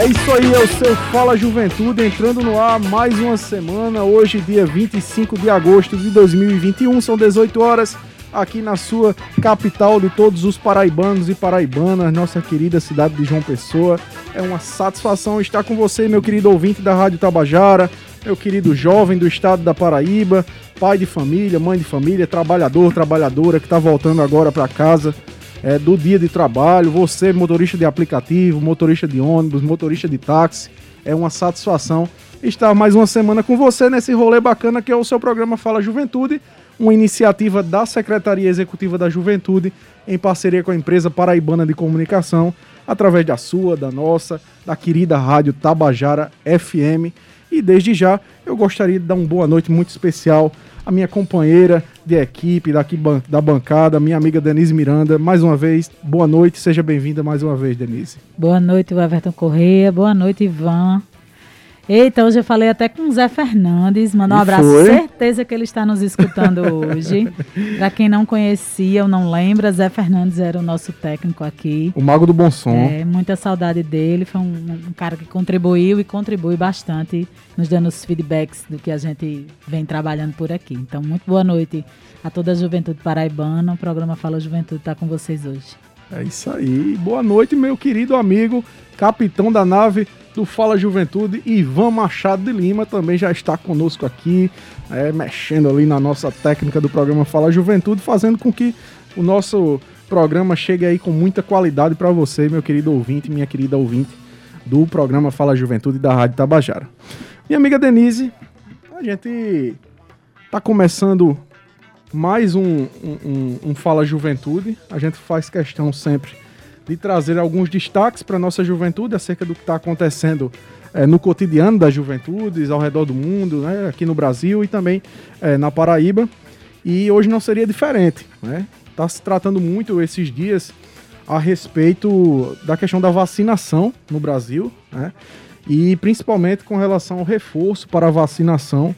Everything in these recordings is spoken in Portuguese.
É isso aí, é o seu Fala Juventude entrando no ar mais uma semana. Hoje, dia 25 de agosto de 2021, são 18 horas aqui na sua capital de todos os paraibanos e paraibanas, nossa querida cidade de João Pessoa. É uma satisfação estar com você, meu querido ouvinte da Rádio Tabajara, meu querido jovem do estado da Paraíba, pai de família, mãe de família, trabalhador, trabalhadora que está voltando agora para casa é, do dia de trabalho. Você, motorista de aplicativo, motorista de ônibus, motorista de táxi, é uma satisfação estar mais uma semana com você nesse rolê bacana que é o seu programa Fala Juventude uma iniciativa da Secretaria Executiva da Juventude em parceria com a empresa Paraibana de Comunicação, através da sua, da nossa, da querida rádio Tabajara FM. E desde já eu gostaria de dar uma boa noite muito especial à minha companheira de equipe daqui da bancada, minha amiga Denise Miranda. Mais uma vez, boa noite, seja bem-vinda mais uma vez, Denise. Boa noite, Everton Correia. Boa noite, Ivan. Eita, hoje eu falei até com o Zé Fernandes. Mandar um abraço. Foi? Certeza que ele está nos escutando hoje. Para quem não conhecia ou não lembra, Zé Fernandes era o nosso técnico aqui. O mago do bom som. É, muita saudade dele. Foi um, um cara que contribuiu e contribui bastante, nos dando os feedbacks do que a gente vem trabalhando por aqui. Então, muito boa noite a toda a juventude paraibana. O programa Fala Juventude está com vocês hoje. É isso aí. Boa noite, meu querido amigo, capitão da nave do Fala Juventude, Ivan Machado de Lima também já está conosco aqui, é, mexendo ali na nossa técnica do programa Fala Juventude, fazendo com que o nosso programa chegue aí com muita qualidade para você, meu querido ouvinte, minha querida ouvinte do programa Fala Juventude da Rádio Tabajara. Minha amiga Denise, a gente tá começando mais um, um, um Fala Juventude. A gente faz questão sempre de trazer alguns destaques para nossa juventude acerca do que está acontecendo é, no cotidiano das juventudes ao redor do mundo, né, aqui no Brasil e também é, na Paraíba. E hoje não seria diferente. Está né? Tá se tratando muito esses dias a respeito da questão da vacinação no Brasil, né? e principalmente com relação ao reforço para a vacinação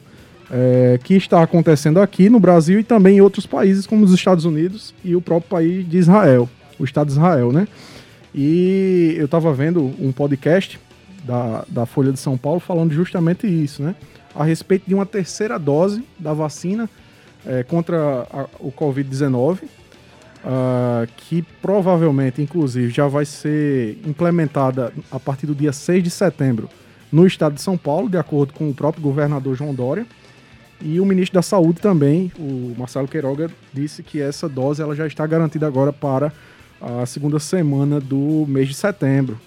é, que está acontecendo aqui no Brasil e também em outros países, como os Estados Unidos e o próprio país de Israel o Estado de Israel, né? E eu estava vendo um podcast da, da Folha de São Paulo falando justamente isso, né? A respeito de uma terceira dose da vacina é, contra a, o Covid-19, uh, ah, que provavelmente, inclusive, já vai ser implementada a partir do dia 6 de setembro no estado de São Paulo, de acordo com o próprio governador João Dória. E o ministro da Saúde também, o Marcelo Queiroga, disse que essa dose ela já está garantida agora para a segunda semana do mês de setembro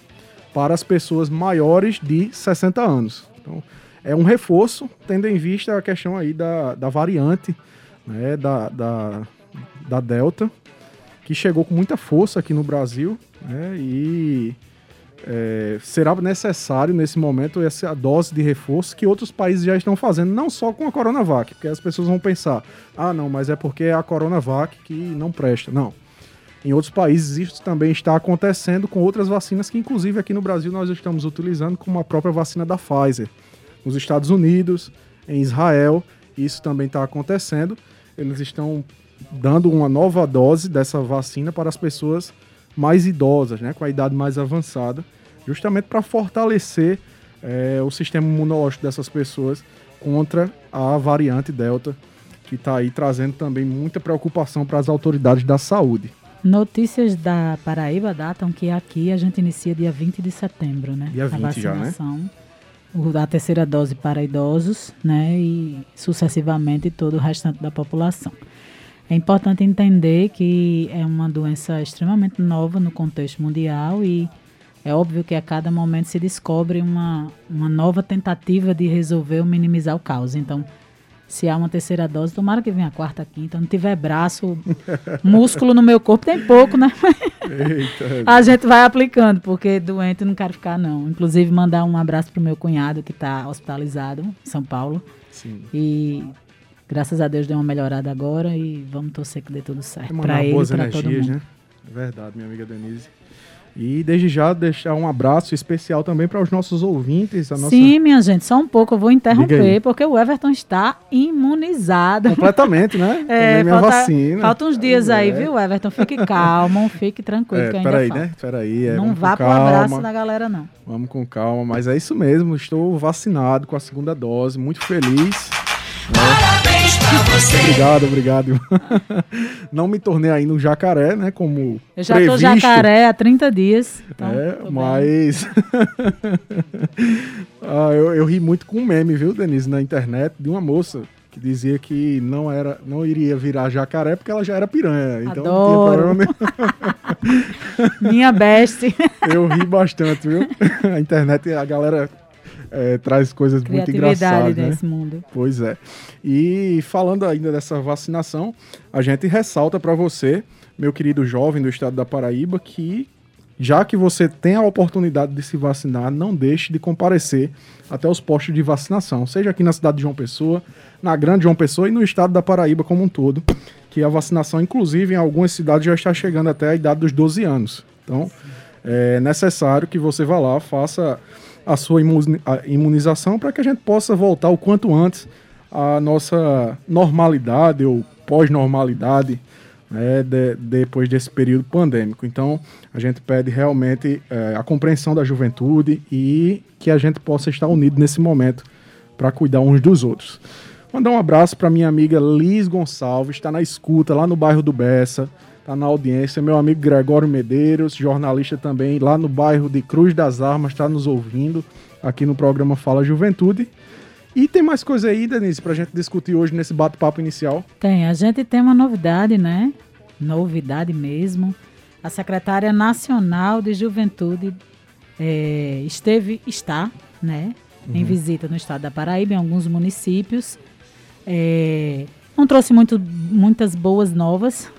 para as pessoas maiores de 60 anos. Então, é um reforço, tendo em vista a questão aí da, da variante, né, da, da, da Delta, que chegou com muita força aqui no Brasil, né, e é, será necessário nesse momento essa dose de reforço que outros países já estão fazendo, não só com a Coronavac, porque as pessoas vão pensar, ah, não, mas é porque é a Coronavac que não presta. Não. Em outros países isso também está acontecendo com outras vacinas que, inclusive, aqui no Brasil nós estamos utilizando, como a própria vacina da Pfizer. Nos Estados Unidos, em Israel, isso também está acontecendo. Eles estão dando uma nova dose dessa vacina para as pessoas mais idosas, né, com a idade mais avançada, justamente para fortalecer é, o sistema imunológico dessas pessoas contra a variante Delta, que está aí trazendo também muita preocupação para as autoridades da saúde. Notícias da Paraíba datam que aqui a gente inicia dia 20 de setembro, né? Dia 20 a vacinação. Já, né? A terceira dose para idosos, né? E sucessivamente todo o restante da população. É importante entender que é uma doença extremamente nova no contexto mundial e é óbvio que a cada momento se descobre uma, uma nova tentativa de resolver ou minimizar o caos. Então, se há uma terceira dose, tomara que venha a quarta, quinta. Não tiver braço, músculo no meu corpo, tem pouco, né? Eita. a gente vai aplicando, porque doente não quero ficar, não. Inclusive, mandar um abraço pro meu cunhado que está hospitalizado em São Paulo. Sim. E graças a Deus deu uma melhorada agora e vamos torcer que dê tudo certo. Para ele e para todo mundo. Né? Verdade, minha amiga Denise. E desde já deixar um abraço especial também para os nossos ouvintes. Nossa... Sim, minha gente, só um pouco eu vou interromper, porque o Everton está imunizado. Completamente, né? É, minha falta, vacina. Falta uns dias é. aí, viu, Everton? Fique calmo, fique tranquilo. É, que ainda peraí, falta. né? Peraí. É, não vá pro abraço da galera, não. Vamos com calma, mas é isso mesmo. Estou vacinado com a segunda dose, muito feliz. Parabéns pra você. Obrigado, obrigado. Não me tornei ainda um jacaré, né? Como. Eu já previsto. tô jacaré há 30 dias. Então é, mas. ah, eu, eu ri muito com um meme, viu, Denise, na internet, de uma moça que dizia que não era, não iria virar jacaré porque ela já era piranha. Então Adoro. não tinha problema Minha best. Eu ri bastante, viu? A internet, a galera é, traz coisas muito engraçadas. nesse né? mundo. Pois é. E falando ainda dessa vacinação, a gente ressalta para você, meu querido jovem do estado da Paraíba, que já que você tem a oportunidade de se vacinar, não deixe de comparecer até os postos de vacinação, seja aqui na cidade de João Pessoa, na grande João Pessoa e no estado da Paraíba como um todo, que a vacinação, inclusive, em algumas cidades já está chegando até a idade dos 12 anos. Então, é necessário que você vá lá, faça a sua imunização para que a gente possa voltar o quanto antes à nossa normalidade ou pós-normalidade né, de, depois desse período pandêmico. Então, a gente pede realmente é, a compreensão da juventude e que a gente possa estar unido nesse momento para cuidar uns dos outros. Mandar um abraço para minha amiga Liz Gonçalves, está na escuta lá no bairro do Bessa tá na audiência. Meu amigo Gregório Medeiros, jornalista também, lá no bairro de Cruz das Armas, está nos ouvindo aqui no programa Fala Juventude. E tem mais coisa aí, Denise, para a gente discutir hoje nesse bate-papo inicial? Tem, a gente tem uma novidade, né? Novidade mesmo. A secretária nacional de Juventude é, esteve, está, né? Uhum. Em visita no estado da Paraíba, em alguns municípios. É, não trouxe muito, muitas boas novas,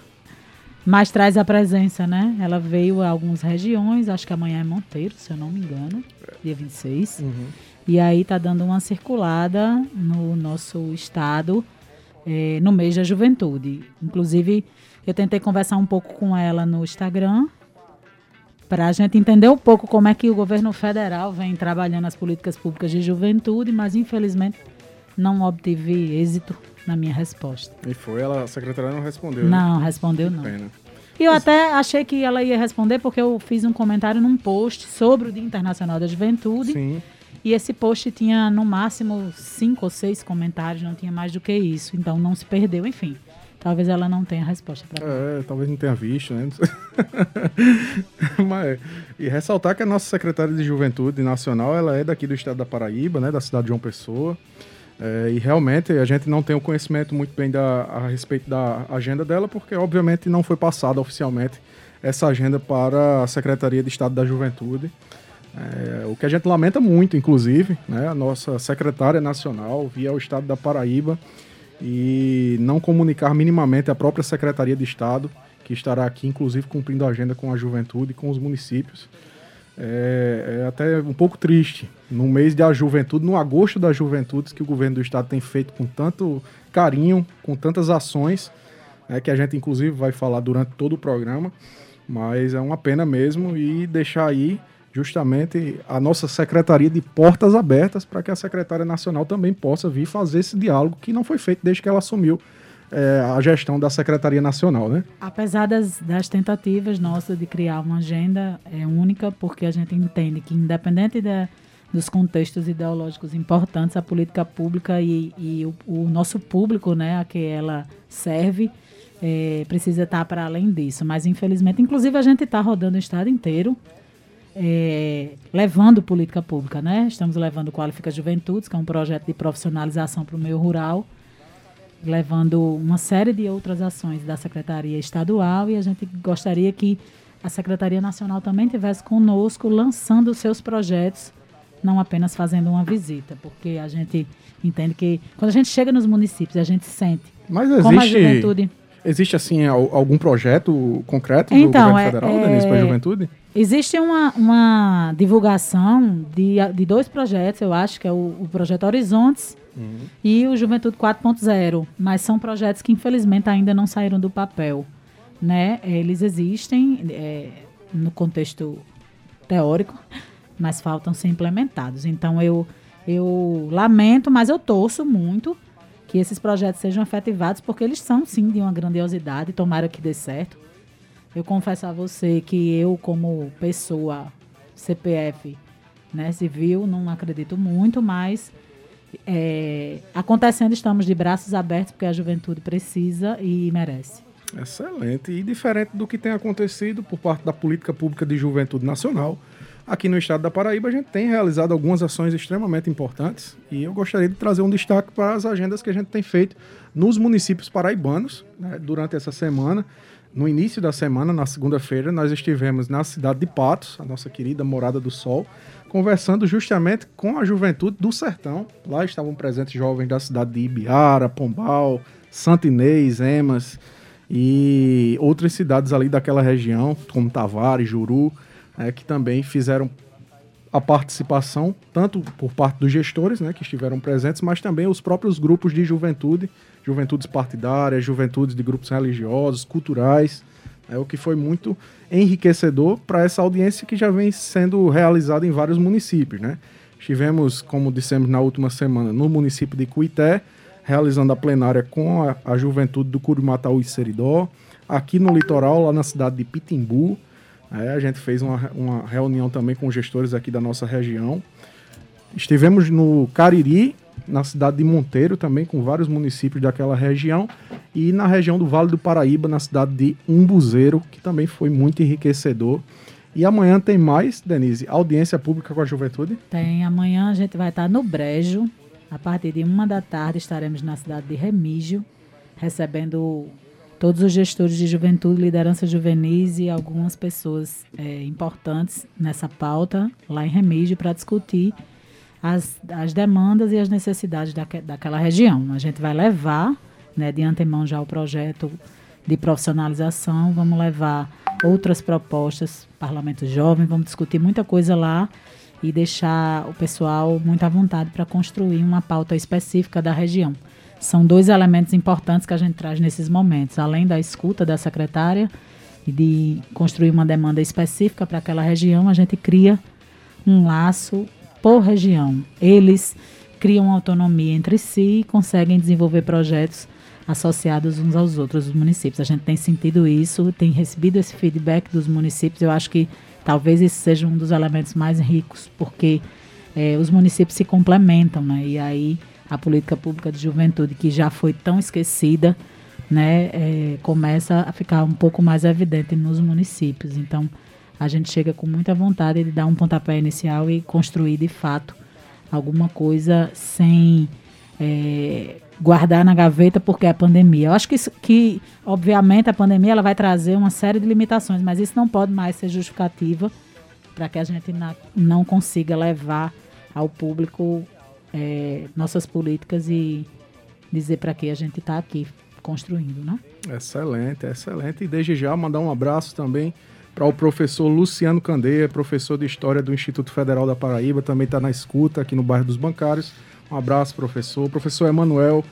mas traz a presença, né? Ela veio a algumas regiões, acho que amanhã é Monteiro, se eu não me engano, dia 26. Uhum. E aí tá dando uma circulada no nosso estado é, no mês da juventude. Inclusive, eu tentei conversar um pouco com ela no Instagram para a gente entender um pouco como é que o governo federal vem trabalhando as políticas públicas de juventude, mas infelizmente não obtive êxito na minha resposta. E foi, ela, a secretária não respondeu. Né? Não, né? respondeu não. Pena. E eu até achei que ela ia responder porque eu fiz um comentário num post sobre o Dia Internacional da Juventude. Sim. E esse post tinha no máximo cinco ou seis comentários, não tinha mais do que isso. Então não se perdeu, enfim. Talvez ela não tenha resposta para É, talvez não tenha visto, né? Mas, e ressaltar que a nossa secretária de Juventude Nacional, ela é daqui do estado da Paraíba, né? Da cidade de João Pessoa. É, e realmente a gente não tem o conhecimento muito bem da, a respeito da agenda dela, porque obviamente não foi passada oficialmente essa agenda para a Secretaria de Estado da Juventude. É, o que a gente lamenta muito, inclusive, né, a nossa secretária nacional via o Estado da Paraíba e não comunicar minimamente a própria Secretaria de Estado, que estará aqui, inclusive, cumprindo a agenda com a juventude e com os municípios é, é, até um pouco triste. No mês da juventude, no agosto da juventude, que o governo do estado tem feito com tanto carinho, com tantas ações, né, que a gente inclusive vai falar durante todo o programa, mas é uma pena mesmo e deixar aí justamente a nossa secretaria de portas abertas para que a secretária nacional também possa vir fazer esse diálogo que não foi feito desde que ela assumiu é, a gestão da Secretaria Nacional, né? Apesar das, das tentativas nossas de criar uma agenda é única, porque a gente entende que, independente da, dos contextos ideológicos importantes, a política pública e, e o, o, nosso público, né, a que ela serve, é, precisa estar para além disso. Mas, infelizmente, inclusive, a gente está rodando o estado inteiro, é, levando política pública, né? Estamos levando Qualifica Juventudes, que é um projeto de profissionalização para o meio rural, levando uma série de outras ações da Secretaria Estadual e a gente gostaria que a Secretaria Nacional também tivesse conosco lançando os seus projetos não apenas fazendo uma visita, porque a gente entende que quando a gente chega nos municípios, a gente sente Mas existe, como a juventude... Existe, assim, algum projeto concreto então, do governo é, federal, é, Denise, para a juventude? Existe uma, uma divulgação de, de dois projetos, eu acho, que é o, o projeto Horizontes uhum. e o Juventude 4.0, mas são projetos que, infelizmente, ainda não saíram do papel. Né? Eles existem é, no contexto teórico, mas faltam ser implementados. Então, eu, eu lamento, mas eu torço muito que esses projetos sejam efetivados, porque eles são, sim, de uma grandiosidade, tomara que dê certo. Eu confesso a você que eu, como pessoa CPF né, civil, não acredito muito, mas é, acontecendo, estamos de braços abertos, porque a juventude precisa e merece. Excelente. E diferente do que tem acontecido por parte da política pública de juventude nacional, aqui no estado da Paraíba a gente tem realizado algumas ações extremamente importantes e eu gostaria de trazer um destaque para as agendas que a gente tem feito nos municípios paraibanos né, durante essa semana. No início da semana, na segunda-feira, nós estivemos na cidade de Patos, a nossa querida Morada do Sol, conversando justamente com a juventude do sertão. Lá estavam presentes jovens da cidade de Ibiara, Pombal, Santinês, Emas e outras cidades ali daquela região, como Tavares, Juru, né, que também fizeram a participação, tanto por parte dos gestores, né, que estiveram presentes, mas também os próprios grupos de juventude, juventudes partidárias, juventudes de grupos religiosos, culturais, é o que foi muito enriquecedor para essa audiência que já vem sendo realizada em vários municípios, né? Estivemos, como dissemos na última semana, no município de Cuité, realizando a plenária com a, a juventude do Curimataú e Seridó. Aqui no litoral, lá na cidade de Pitimbu, é, a gente fez uma, uma reunião também com gestores aqui da nossa região. Estivemos no Cariri, na cidade de Monteiro, também com vários municípios daquela região. E na região do Vale do Paraíba, na cidade de Umbuzeiro, que também foi muito enriquecedor. E amanhã tem mais, Denise, audiência pública com a juventude? Tem. Amanhã a gente vai estar no Brejo, a partir de uma da tarde estaremos na cidade de Remígio, recebendo todos os gestores de juventude, liderança juvenis e algumas pessoas é, importantes nessa pauta lá em Remígio para discutir as, as demandas e as necessidades daque, daquela região. A gente vai levar, né, de antemão já o projeto de profissionalização, vamos levar outras propostas, Parlamento Jovem, vamos discutir muita coisa lá e deixar o pessoal muito à vontade para construir uma pauta específica da região. São dois elementos importantes que a gente traz nesses momentos, além da escuta da secretária e de construir uma demanda específica para aquela região, a gente cria um laço por região. Eles criam autonomia entre si e conseguem desenvolver projetos associados uns aos outros, os municípios. A gente tem sentido isso, tem recebido esse feedback dos municípios. Eu acho que Talvez esse seja um dos elementos mais ricos, porque é, os municípios se complementam, né? E aí a política pública de juventude, que já foi tão esquecida, né, é, começa a ficar um pouco mais evidente nos municípios. Então, a gente chega com muita vontade de dar um pontapé inicial e construir de fato alguma coisa sem é, guardar na gaveta porque é a pandemia. Eu acho que, isso, que, obviamente, a pandemia ela vai trazer uma série de limitações, mas isso não pode mais ser justificativa para que a gente na, não consiga levar ao público é, nossas políticas e dizer para que a gente está aqui construindo, né? Excelente, excelente. E desde já mandar um abraço também para o professor Luciano Candeia, professor de História do Instituto Federal da Paraíba, também está na escuta aqui no bairro dos Bancários. Um abraço, professor. Professor Emanuel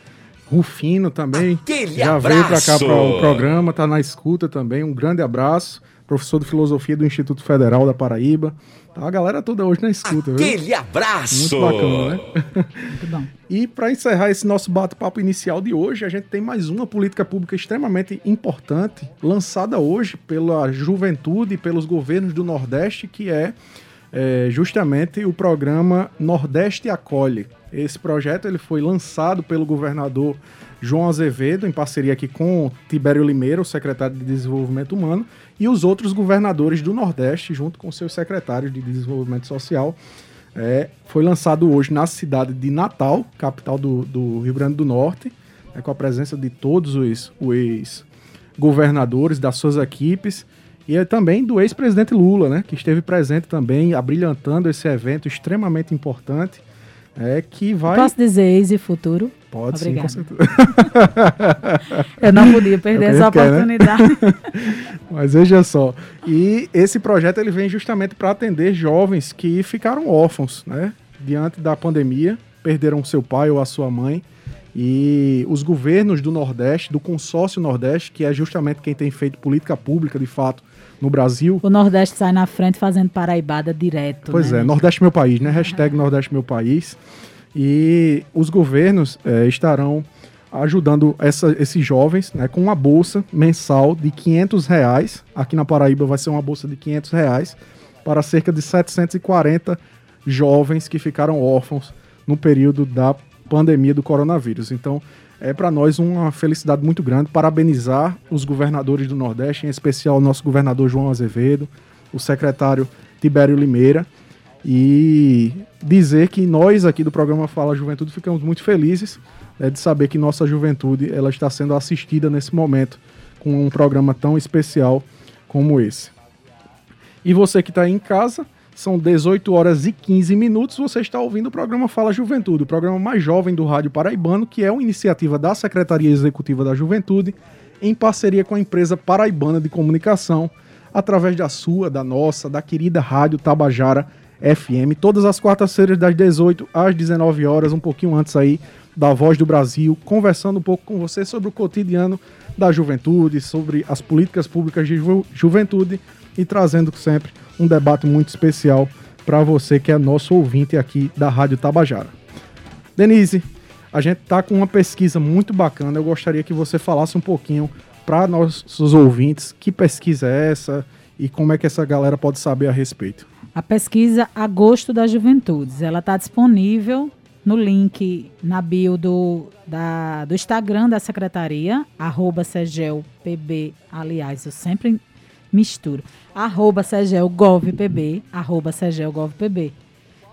Rufino também. Aquele já abraço. veio para cá para o programa, está na escuta também. Um grande abraço. Professor de Filosofia do Instituto Federal da Paraíba. Tá a galera toda hoje na escuta, Aquele viu? abraço! Muito bacana, né? Muito bom. e para encerrar esse nosso bate-papo inicial de hoje, a gente tem mais uma política pública extremamente importante, lançada hoje pela juventude e pelos governos do Nordeste, que é, é justamente o programa Nordeste Acolhe. Esse projeto ele foi lançado pelo governador João Azevedo, em parceria aqui com Tibério Limeira, o secretário de Desenvolvimento Humano, e os outros governadores do Nordeste, junto com seus secretários de Desenvolvimento Social. É, foi lançado hoje na cidade de Natal, capital do, do Rio Grande do Norte, é, com a presença de todos os, os governadores, das suas equipes, E é também do ex-presidente Lula, né, que esteve presente também, abrilhantando esse evento extremamente importante, é que vai... Posso dizer ex e futuro? Pode Obrigada. sim, com certeza. Eu não podia perder É que essa quer, né? oportunidade. Mas veja só, e esse projeto ele vem justamente para atender jovens que ficaram órfãos, né, diante da pandemia, perderam seu pai ou a sua mãe, e os governos do Nordeste, do consórcio Nordeste, que é justamente quem tem feito política pública de fato no Brasil, O Nordeste sai na frente fazendo paraibada direto. Pois né? é, Nordeste meu país, né? Hashtag Nordeste meu país. E os governos eh, estarão ajudando essa- esses jovens né, com uma bolsa mensal de 500 reais. Aqui na Paraíba vai ser uma bolsa de 500 reais para cerca de 740 jovens que ficaram órfãos no período da pandemia do coronavírus. Então, é para nós uma felicidade muito grande parabenizar os governadores do Nordeste, em especial o nosso governador João Azevedo, o secretário Tibério Limeira, e dizer que nós aqui do programa Fala Juventude ficamos muito felizes né, de saber que nossa juventude ela está sendo assistida nesse momento com um programa tão especial como esse. E você que está em casa, são 18 horas e 15 minutos, você está ouvindo o programa Fala Juventude, o programa mais jovem do Rádio Paraibano, que é uma iniciativa da Secretaria Executiva da Juventude, em parceria com a empresa Paraibana de Comunicação, através da sua, da nossa, da querida Rádio Tabajara FM, todas as quartas-feiras das 18 às 19 horas, um pouquinho antes aí da Voz do Brasil, conversando um pouco com você sobre o cotidiano da juventude, sobre as políticas públicas de ju- juventude e trazendo sempre um debate muito especial para você que é nosso ouvinte aqui da Rádio Tabajara. Denise, a gente tá com uma pesquisa muito bacana. Eu gostaria que você falasse um pouquinho para nossos ouvintes que pesquisa é essa e como é que essa galera pode saber a respeito. A pesquisa Agosto das Juventudes, ela está disponível no link na bio do, da- do Instagram da Secretaria, arroba aliás, eu sempre misturo, arroba arroba.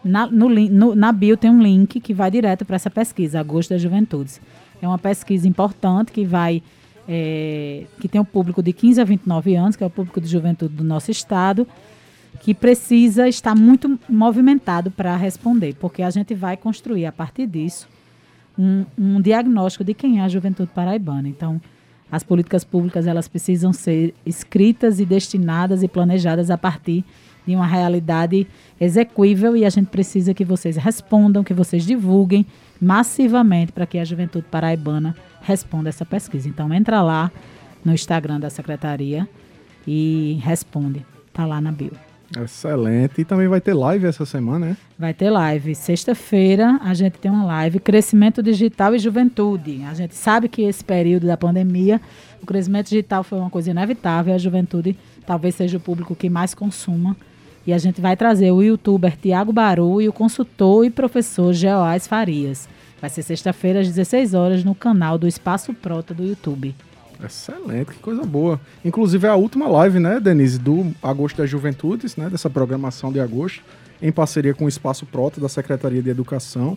Na, no, no- na bio tem um link que vai direto para essa pesquisa, Agosto das Juventudes. É uma pesquisa importante que vai é, que tem um público de 15 a 29 anos, que é o público de juventude do nosso estado, que precisa estar muito movimentado para responder, porque a gente vai construir a partir disso um, um diagnóstico de quem é a juventude paraibana. Então, as políticas públicas elas precisam ser escritas e destinadas e planejadas a partir de uma realidade execuível e a gente precisa que vocês respondam, que vocês divulguem massivamente para que a juventude paraibana responda essa pesquisa. Então entra lá no Instagram da secretaria e responde. Tá lá na bio. Excelente. E também vai ter live essa semana, né? Vai ter live. Sexta-feira a gente tem uma live Crescimento Digital e Juventude. A gente sabe que esse período da pandemia, o crescimento digital foi uma coisa inevitável. A juventude talvez seja o público que mais consuma. E a gente vai trazer o youtuber Tiago Baru e o consultor e professor Geoás Farias. Vai ser sexta-feira às 16 horas no canal do Espaço Prota do YouTube. Excelente, que coisa boa. Inclusive é a última live, né, Denise, do Agosto das Juventudes, né, dessa programação de agosto, em parceria com o Espaço Prota da Secretaria de Educação.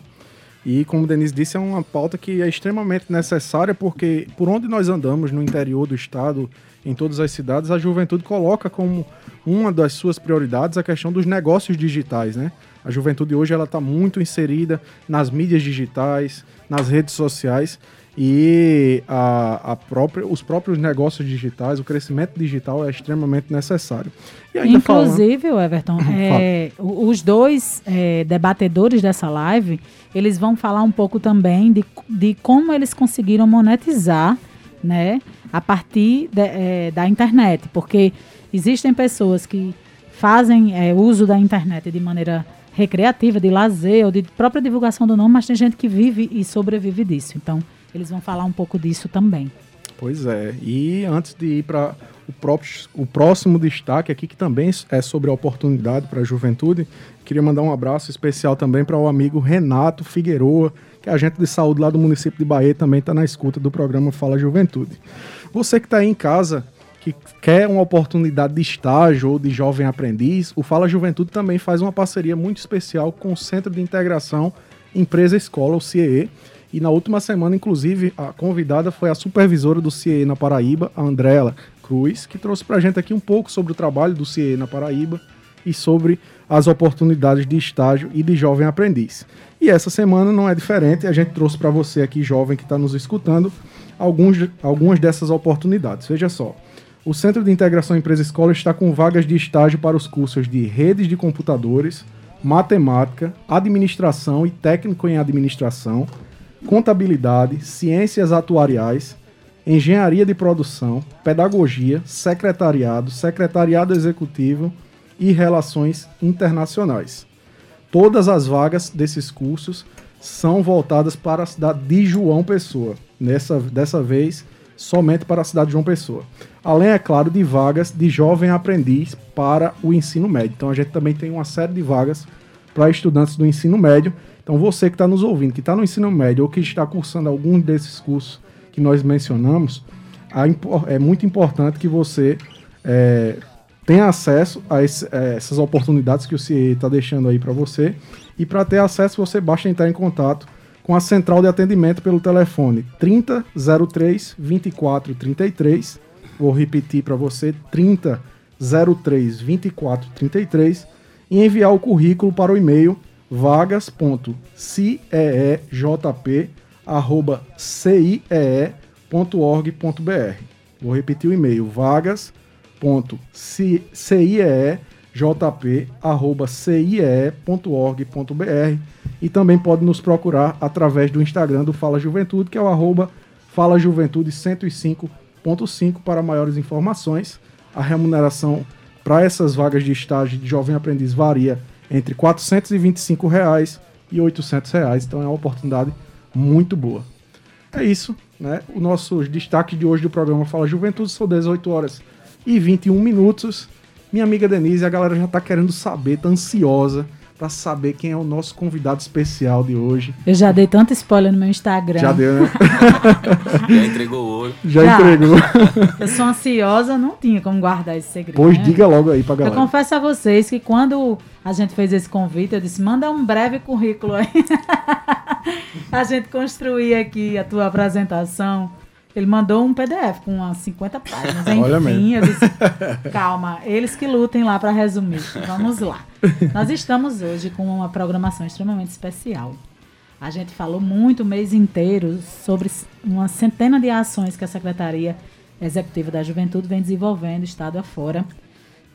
E como Denise disse, é uma pauta que é extremamente necessária porque por onde nós andamos no interior do estado, em todas as cidades, a juventude coloca como uma das suas prioridades a questão dos negócios digitais, né? A juventude hoje ela está muito inserida nas mídias digitais, nas redes sociais e a, a própria, os próprios negócios digitais, o crescimento digital é extremamente necessário. Ainda falando- Inclusive, o Everton, é, os dois é, debatedores dessa live, eles vão falar um pouco também de, de como eles conseguiram monetizar, né, a partir de- é, da internet, porque existem pessoas que fazem é, uso da internet de maneira recreativa, de lazer ou de própria divulgação do nome, mas tem gente que vive e sobrevive disso. Então, eles vão falar um pouco disso também. Pois é. E antes de ir para o, o próximo destaque aqui, que também é sobre a oportunidade para a juventude, queria mandar um abraço especial também para o amigo Renato Figueroa, que é agente de saúde lá do município de Bahia, também está na escuta do programa Fala Juventude. Você que está aí em casa, que quer uma oportunidade de estágio ou de jovem aprendiz, o Fala Juventude também faz uma parceria muito especial com o Centro de Integração Empresa Escola, o CIE. E na última semana, inclusive, a convidada foi a supervisora do CIE na Paraíba, a Andréla, Cruz, que trouxe para a gente aqui um pouco sobre o trabalho do CIE na Paraíba e sobre as oportunidades de estágio e de jovem aprendiz. E essa semana não é diferente, a gente trouxe para você aqui, jovem que está nos escutando, alguns, algumas dessas oportunidades. Veja só, o Centro de Integração Empresa-Escola está com vagas de estágio para os cursos de redes de computadores, matemática, administração e técnico em administração, contabilidade, ciências atuariais, engenharia de produção, pedagogia, secretariado, secretariado executivo e relações internacionais. Todas as vagas desses cursos são voltadas para a cidade de João Pessoa. Nessa, dessa vez, somente para a cidade de João Pessoa. Além, é claro, de vagas de jovem aprendiz para o ensino médio. Então a gente também tem uma série de vagas para estudantes do ensino médio. Então você que está nos ouvindo, que está no ensino médio ou que está cursando algum desses cursos que nós mencionamos, é muito importante que você é, tenha acesso a, esse, a, é, essas oportunidades que o CIE está deixando aí para você. E para ter acesso, você basta entrar em contato com a central de atendimento pelo telefone 3003 2433. Vou repetir para você: 3003 2433 e enviar o currículo para o e-mail vagas.ciee.org.br. Vou repetir o e-mail: vagas.ciee.jp.ciee.org.br e também pode nos procurar através do Instagram do Fala Juventude, que é o arroba Fala Juventude 105.5 para maiores informações. A remuneração para essas vagas de estágio de jovem aprendiz varia entre 425 reais e 800 reais, então é uma oportunidade muito boa. É isso, né? O nosso destaque de hoje do programa Fala Juventude são 18 horas e 21 minutos. Minha amiga Denise, a galera já está querendo saber, tá ansiosa para saber quem é o nosso convidado especial de hoje. Eu já dei tanto spoiler no meu Instagram. Já deu, né? já entregou o ouro. Já, já, entregou. Eu sou ansiosa, não tinha como guardar esse segredo. Pois né? diga logo aí pra galera. Eu confesso a vocês que quando a gente fez esse convite, eu disse: manda um breve currículo aí. a gente construir aqui a tua apresentação. Ele mandou um PDF com umas 50 páginas. Enfim, Olha mesmo. eu disse, calma, eles que lutem lá para resumir. Vamos lá. Nós estamos hoje com uma programação extremamente especial. A gente falou muito o mês inteiro sobre uma centena de ações que a Secretaria Executiva da Juventude vem desenvolvendo, Estado afora,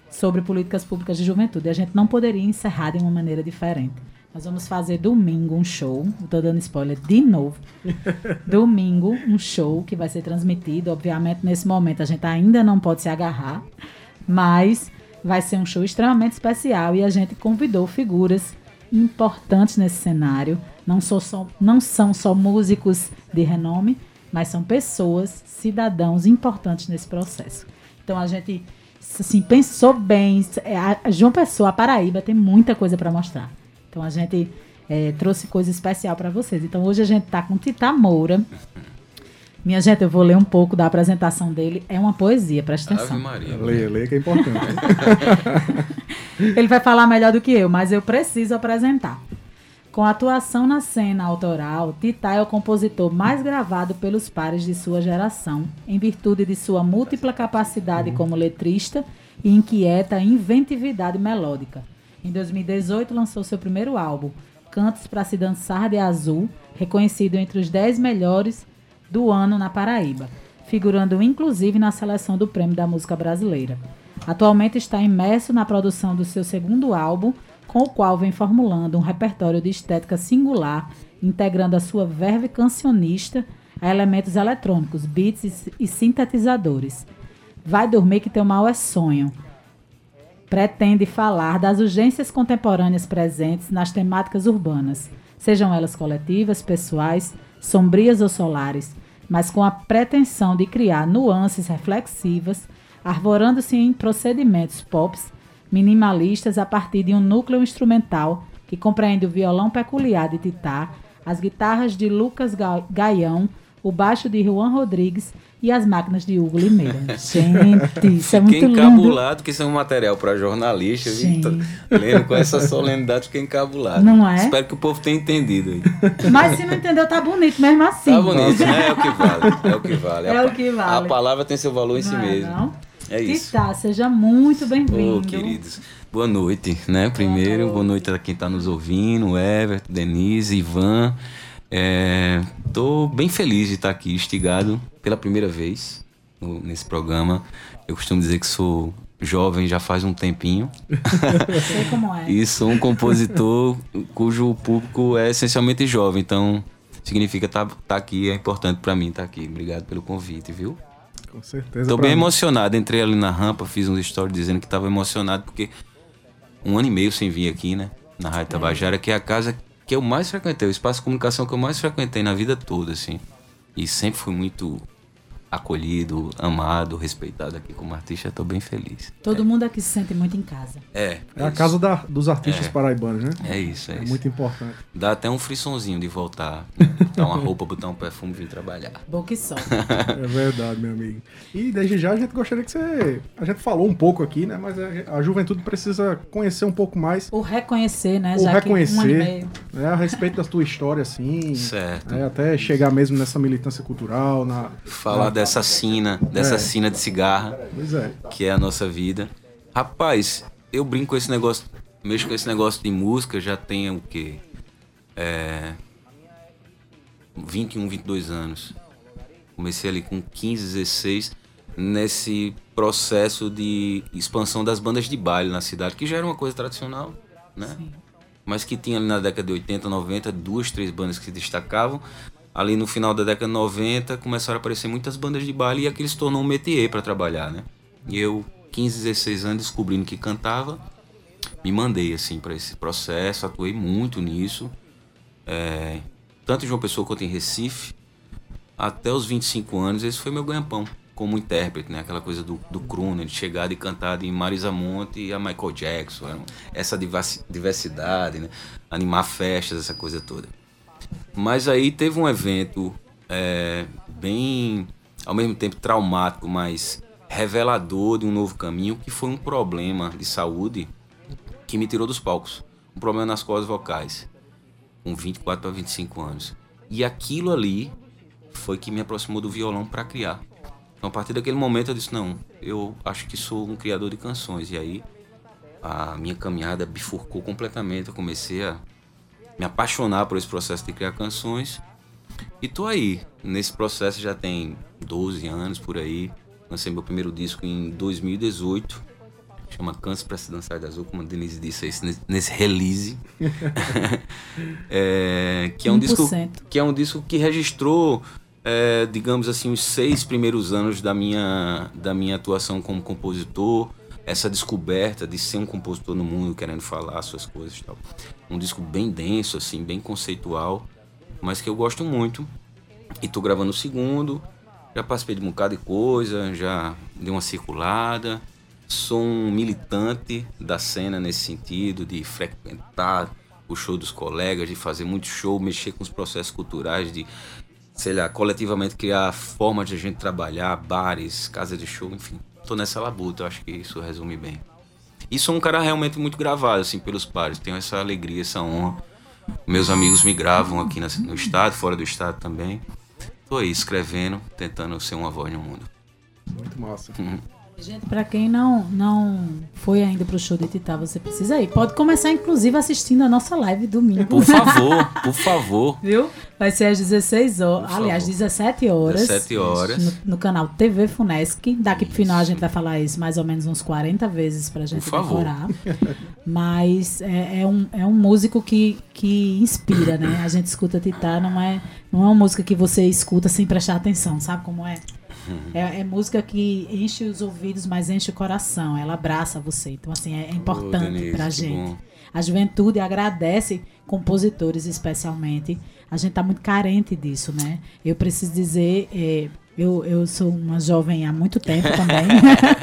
sobre políticas públicas de juventude. E a gente não poderia encerrar de uma maneira diferente. Nós vamos fazer domingo um show. Estou dando spoiler de novo. domingo, um show que vai ser transmitido. Obviamente, nesse momento a gente ainda não pode se agarrar, mas vai ser um show extremamente especial e a gente convidou figuras importantes nesse cenário. Não, só, não são só músicos de renome, mas são pessoas, cidadãos importantes nesse processo. Então a gente assim, pensou bem. A João Pessoa, a Paraíba, tem muita coisa para mostrar. Então a gente é, trouxe coisa especial para vocês. Então hoje a gente está com Tita Moura. Minha gente, eu vou ler um pouco da apresentação dele. É uma poesia, presta atenção. Ave Maria. Leia, leia que é importante. Ele vai falar melhor do que eu, mas eu preciso apresentar. Com atuação na cena autoral, Tita é o compositor mais gravado pelos pares de sua geração, em virtude de sua múltipla capacidade como letrista e inquieta inventividade melódica. Em 2018, lançou seu primeiro álbum, Cantos para se Dançar de Azul, reconhecido entre os 10 melhores do ano na Paraíba, figurando inclusive na seleção do Prêmio da Música Brasileira. Atualmente está imerso na produção do seu segundo álbum, com o qual vem formulando um repertório de estética singular, integrando a sua verve cancionista a elementos eletrônicos, beats e sintetizadores. Vai dormir que teu mal é sonho, pretende falar das urgências contemporâneas presentes nas temáticas urbanas, sejam elas coletivas, pessoais, sombrias ou solares, mas com a pretensão de criar nuances reflexivas, arvorando-se em procedimentos pops minimalistas a partir de um núcleo instrumental que compreende o violão peculiar de Titá, as guitarras de Lucas Gaião, o baixo de Juan Rodrigues e as máquinas de Hugo Limeira. Gente, isso é muito Fiquei lindo. encabulado, que isso é um material para jornalista. Lendo com essa solenidade, fiquei encabulado. Não é? Espero que o povo tenha entendido aí. Mas se não entendeu, tá bonito mesmo assim. Tá bonito, né? É o que vale. É o que vale. É A o que vale. A palavra tem seu valor em si Não é, mesmo. não? É isso. Titá, seja muito bem-vindo. queridos. Boa noite, né? Primeiro, boa noite a quem está nos ouvindo, Everton, Denise, Ivan. É, tô bem feliz de estar aqui, instigado pela primeira vez no- nesse programa. Eu costumo dizer que sou jovem já faz um tempinho. Sei como é. E sou um compositor cujo público é essencialmente jovem, então significa estar aqui, é importante para mim estar aqui. Obrigado pelo convite, viu? Com certeza. Tô bem mim. emocionado. Entrei ali na rampa, fiz uns stories dizendo que tava emocionado porque um ano e meio sem vir aqui, né? Na Rádio Tabajara, que é a casa que eu mais frequentei, o espaço de comunicação que eu mais frequentei na vida toda, assim. E sempre fui muito acolhido, amado, respeitado aqui como artista. Tô bem feliz. Todo mundo aqui se sente muito em casa. É. É a isso. casa da- dos artistas É. paraibanos, né? É isso, é, É isso. muito importante. Dá até um frissonzinho de voltar, botar uma roupa, botar um perfume e vir trabalhar. Bom que só. É verdade, meu amigo. E desde já a gente gostaria que você. A gente falou um pouco aqui, né? Mas a, a juventude precisa conhecer um pouco mais O reconhecer, né? O Já um reconhecer. meio. né, a respeito da tua história, assim. Certo. né, até chegar mesmo nessa militância cultural. Na... Falar dessa sina, dessa É. sina de cigarra. Pois é. que é a nossa vida. Rapaz, eu brinco com esse negócio, mexo com esse negócio de música já tem o quê? É, 21, 22 anos. Comecei ali com 15, 16, nesse processo de expansão das bandas de baile na cidade, que já era uma coisa tradicional, né? Mas que tinha ali na década de 80, 90, duas, três bandas que se destacavam. Ali no final da década de 90 começaram a aparecer muitas bandas de baile e aquilo se tornou um métier para trabalhar, né? E eu, 15, 16 anos, descobrindo que cantava, me mandei assim para esse processo, atuei muito nisso. É, tanto em João Pessoa quanto em Recife. Até os 25 anos, esse foi meu ganha-pão como intérprete, né? Aquela coisa do, do crooner, de chegar e cantar de Marisa Monte e a Michael Jackson. Essa diversi- diversidade, né? Animar festas, essa coisa toda. Mas aí teve um evento é, bem, ao mesmo tempo traumático, mas revelador de um novo caminho, que foi um problema de saúde que me tirou dos palcos. Um problema nas cordas vocais, com 24 para 25 anos. E aquilo ali foi que me aproximou do violão para criar. Então, a partir daquele momento, eu disse: não, eu acho que sou um criador de canções. E aí, a minha caminhada bifurcou completamente. Eu comecei a me apaixonar por esse processo de criar canções. E tô aí. Nesse processo já tem 12 anos por aí. Lancei meu primeiro disco em 2018. Chama Câncer pra se dançar de azul, como a Denise disse aí, nesse- release. É, que é um disco 1%. que é um disco que registrou, é, digamos assim, os seis primeiros anos da minha, da minha atuação como compositor, essa descoberta de ser um compositor no mundo, querendo falar suas coisas e tal. Um disco bem denso, assim, bem conceitual, mas que eu gosto muito. E tô gravando o segundo, já participei de um bocado de coisa, já dei uma circulada. Sou um militante da cena nesse sentido, de frequentar o show dos colegas, de fazer muito show, mexer com os processos culturais, de, sei lá, coletivamente criar formas de a gente trabalhar, bares, casas de show, enfim. Tô nessa labuta, acho que isso resume bem. E sou um cara realmente muito gravado, assim, pelos pares. Tenho essa alegria, essa honra. Meus amigos me gravam aqui no estado, fora do estado também. Tô aí escrevendo, tentando ser uma voz no mundo. Muito massa. Gente, pra quem não, não foi ainda pro show de Titã, você precisa ir. Pode começar, inclusive, assistindo a nossa live domingo. Por favor, por favor. Viu? Vai ser às 16 horas, Por aliás, favor. 17 horas. 17 horas. No, no canal TV Funesc. Daqui pro final a gente vai falar isso mais ou menos uns 40 vezes pra gente Por favor. decorar. Mas é, é um, é um músico que, que inspira, né? A gente escuta Titã, não é, não é uma música que você escuta sem prestar atenção, sabe como é? É, é música que enche os ouvidos, mas enche o coração. Ela abraça você. Então, assim, é, é importante Denise, pra gente. bom. A juventude agradece compositores, especialmente. A gente tá muito carente disso, né? Eu preciso dizer, é, eu, eu sou uma jovem há muito tempo também.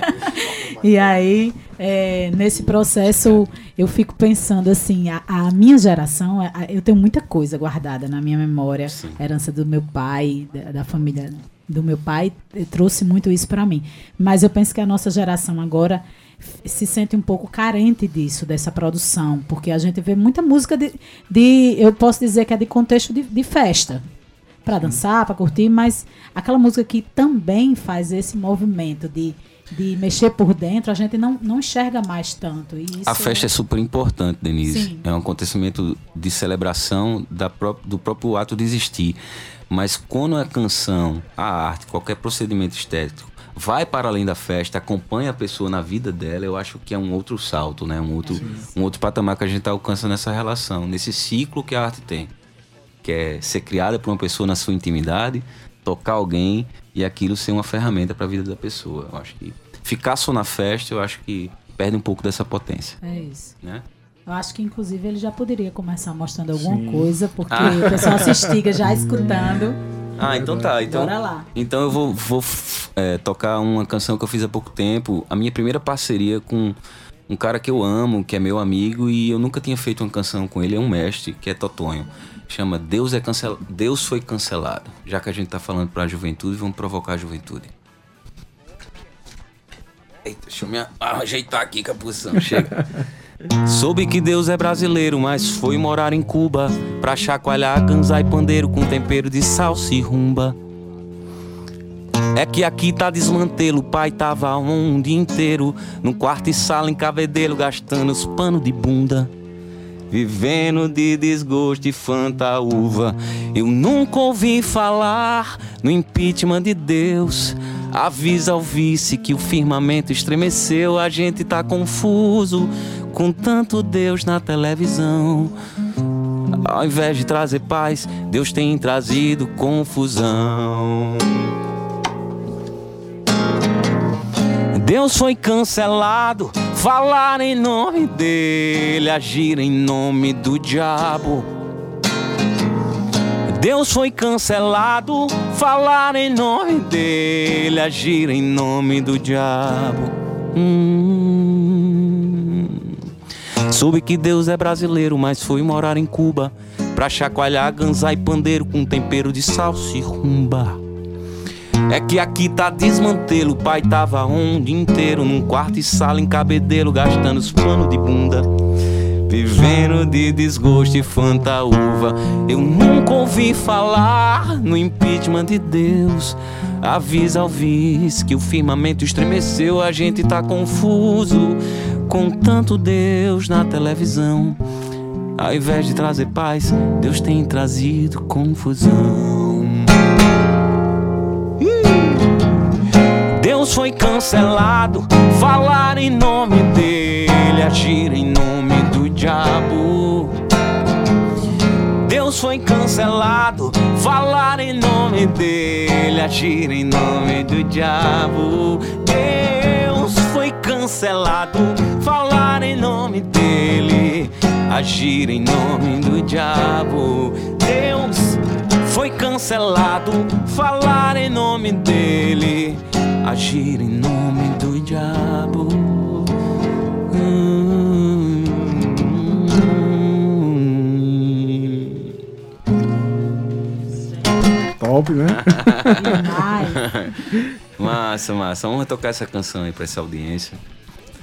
e aí, é, nesse processo, eu fico pensando assim, a, a minha geração, a- eu tenho muita coisa guardada na minha memória. Sim. Herança do meu pai, da, da família do meu pai trouxe muito isso para mim. Mas eu penso que a nossa geração agora se sente um pouco carente disso, dessa produção, porque a gente vê muita música de, de eu posso dizer que é de contexto de, de festa, para dançar, para curtir, mas aquela música que também faz esse movimento de, de mexer por dentro, a gente não, não enxerga mais tanto. a festa é super importante, Denise. Sim. É um acontecimento de celebração da pró do próprio ato de existir. Mas quando a canção, a arte, qualquer procedimento estético vai para além da festa, acompanha a pessoa na vida dela, eu acho que é um outro salto, né? Um outro, um outro patamar que a gente alcança nessa relação, nesse ciclo que a arte tem. Que é ser criada por uma pessoa na sua intimidade, tocar alguém e aquilo ser uma ferramenta para a vida da pessoa. Eu acho que ficar só na festa, eu acho que perde um pouco dessa potência. É isso. Né? Eu acho que, inclusive, ele já poderia começar mostrando alguma Sim. coisa, porque ah. o pessoal se estiga já escutando. Ah, então tá. Então, Bora lá. Então eu vou, vou é, tocar uma canção que eu fiz há pouco tempo. A minha primeira parceria com um cara que eu amo, que é meu amigo, e eu nunca tinha feito uma canção com ele, é um mestre, que é Totonho. Chama Deus é cancel... Deus foi cancelado. Já que a gente tá falando pra juventude, vamos provocar a juventude. Eita, deixa eu me ajeitar aqui com a posição. Chega. Soube que Deus é brasileiro, mas foi morar em Cuba pra chacoalhar ganzai pandeiro com tempero de salsa e rumba. É que aqui tá desmantelo, pai tava um dia inteiro no quarto e sala em cabedelo gastando os panos de bunda. Vivendo de desgosto e fantaúva. Eu nunca ouvi falar no impeachment de Deus. Avisa ao vice que o firmamento estremeceu, a gente tá confuso com tanto Deus na televisão. Ao invés de trazer paz, Deus tem trazido confusão. Deus foi cancelado, falar em nome dele, agir em nome do diabo. Deus foi cancelado, falar em nome dele, agir em nome do diabo. Hum. Soube que Deus é brasileiro, mas foi morar em Cuba pra chacoalhar ganzai e pandeiro com tempero de salsa e rumba. É que aqui tá desmantelo, o pai tava um dia inteiro num quarto e sala em cabedelo, gastando os panos de bunda. Vivendo de desgosto e fantaúva. Eu nunca ouvi falar no impeachment de Deus. Avisa ao vice que o firmamento estremeceu, a gente tá confuso com tanto Deus na televisão. Ao invés de trazer paz, Deus tem trazido confusão. Cancelado, falar em nome dele, agir em nome do diabo. Deus foi cancelado, falar em nome dele, agir em nome do diabo. Deus foi cancelado, falar em nome dele, agir em nome do diabo. Deus foi cancelado, falar em nome dele, agir em nome do diabo. Hum, Top, né? massa, massa. Vamos tocar essa canção aí pra essa audiência.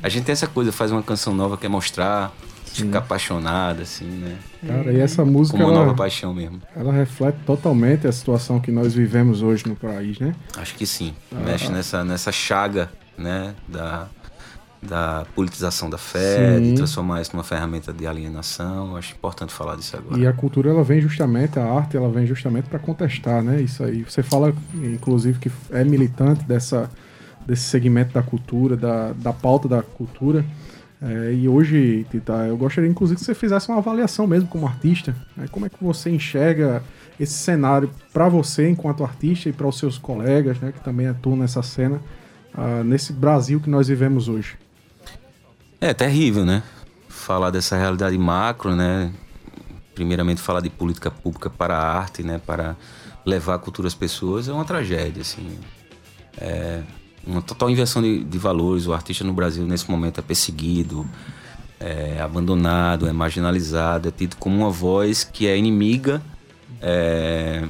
A gente tem essa coisa, faz uma canção nova, quer mostrar, Sim. ficar apaixonada, assim, né? Cara, e essa música. Como uma ela, nova paixão mesmo. Ela reflete totalmente a situação que nós vivemos hoje no país, né? Acho que sim. Ah, Mexe nessa, nessa chaga, né? Da, da politização da fé, sim. de transformar isso numa ferramenta de alienação. Acho importante falar disso agora. E a cultura, ela vem justamente, a arte, ela vem justamente para contestar, né? Isso aí. Você fala, inclusive, que é militante dessa desse segmento da cultura, da, da pauta da cultura. É, e hoje, Tita, eu gostaria inclusive que você fizesse uma avaliação mesmo como artista. Né? Como é que você enxerga esse cenário para você enquanto artista e para os seus colegas, né, que também atuam nessa cena, uh, nesse Brasil que nós vivemos hoje? É terrível, né? Falar dessa realidade macro, né? Primeiramente falar de política pública para a arte, né? Para levar a cultura às pessoas é uma tragédia, assim. É, uma total inversão de, de, valores. O artista no Brasil, nesse momento, é perseguido, é abandonado, é marginalizado, é tido como uma voz que é inimiga é,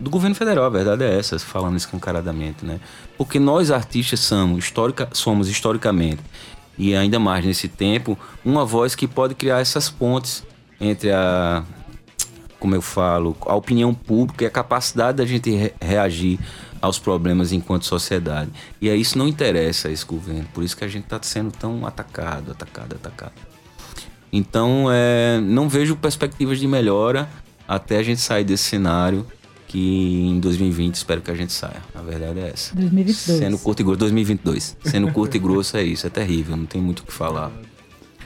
do governo federal, a verdade é essa, falando escancaradamente, né? Porque nós artistas somos, historica, somos historicamente, e ainda mais nesse tempo, uma voz que pode criar essas pontes entre a, como eu falo, a opinião pública e a capacidade da gente re reagir aos problemas enquanto sociedade. E aí isso não interessa a esse governo, por isso que a gente está sendo tão atacado, atacado, atacado. Então, é, não vejo perspectivas de melhora até a gente sair desse cenário que em 2020 espero que a gente saia. A verdade é essa. 2022. Sendo curto e grosso, 2022. Sendo curto e grosso é isso, é terrível, não tem muito o que falar.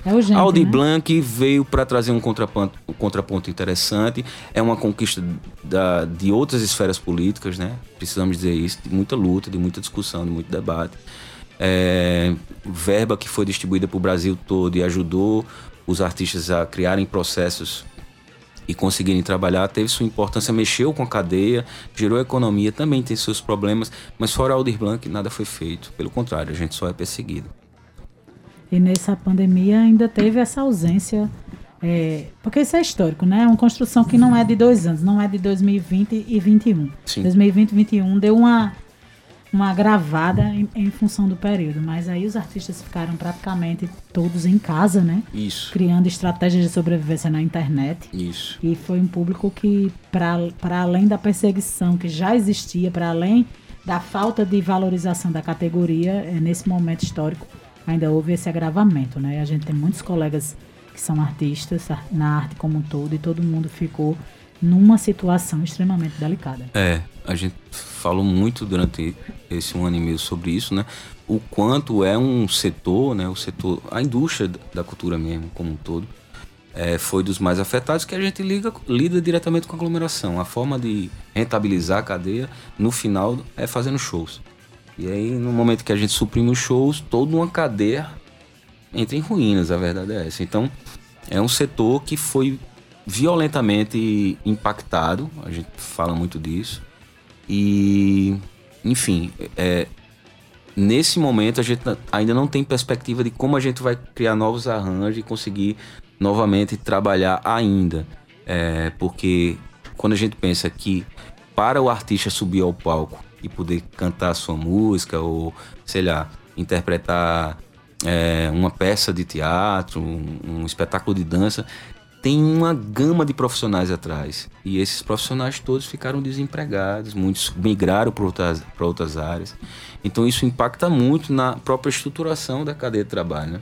É urgente, Aldi né? Blanc veio para trazer um contraponto, um contraponto interessante. É uma conquista da, de outras esferas políticas, né? Precisamos dizer isso, de muita luta, de muita discussão, de muito debate. É, verba que foi distribuída para o Brasil todo e ajudou os artistas a criarem processos e conseguirem trabalhar, teve sua importância, mexeu com a cadeia, gerou economia, também tem seus problemas, mas fora Aldir Blanc nada foi feito. Pelo contrário, a gente só é perseguido. E nessa pandemia ainda teve essa ausência. é, porque isso é histórico, né? É uma construção que não é de dois anos, não é de 2020 e 2021. Sim. 2020 e 2021 deu uma, uma gravada em, em função do período, mas aí os artistas ficaram praticamente todos em casa, né? Isso, Criando estratégias de sobrevivência na internet. isso. E foi um público que, para além da perseguição que já existia, para além da falta de valorização da categoria, é, nesse momento histórico, ainda houve esse agravamento. Né? A gente tem muitos colegas que são artistas ar- na arte como um todo, e todo mundo ficou numa situação extremamente delicada. É, a gente falou muito durante esse um ano e meio sobre isso, né? O quanto é um setor, né? O setor, a indústria da cultura mesmo, como um todo, é, foi dos mais afetados que a gente liga, lida diretamente com a aglomeração. A forma de rentabilizar a cadeia, no final, é fazendo shows. E aí, no momento que a gente suprime os shows, toda uma cadeia entra em ruínas, a verdade é essa. Então, é um setor que foi violentamente impactado, a gente fala muito disso. E, enfim, é, nesse momento a gente ainda não tem perspectiva de como a gente vai criar novos arranjos e conseguir novamente trabalhar ainda. É, porque quando a gente pensa que para o artista subir ao palco e poder cantar sua música ou, sei lá, interpretar é, uma peça de teatro, um, um espetáculo de dança, tem uma gama de profissionais atrás. E esses profissionais todos ficaram desempregados, muitos migraram para outras, para outras áreas. Então isso impacta muito na própria estruturação da cadeia de trabalho. Né?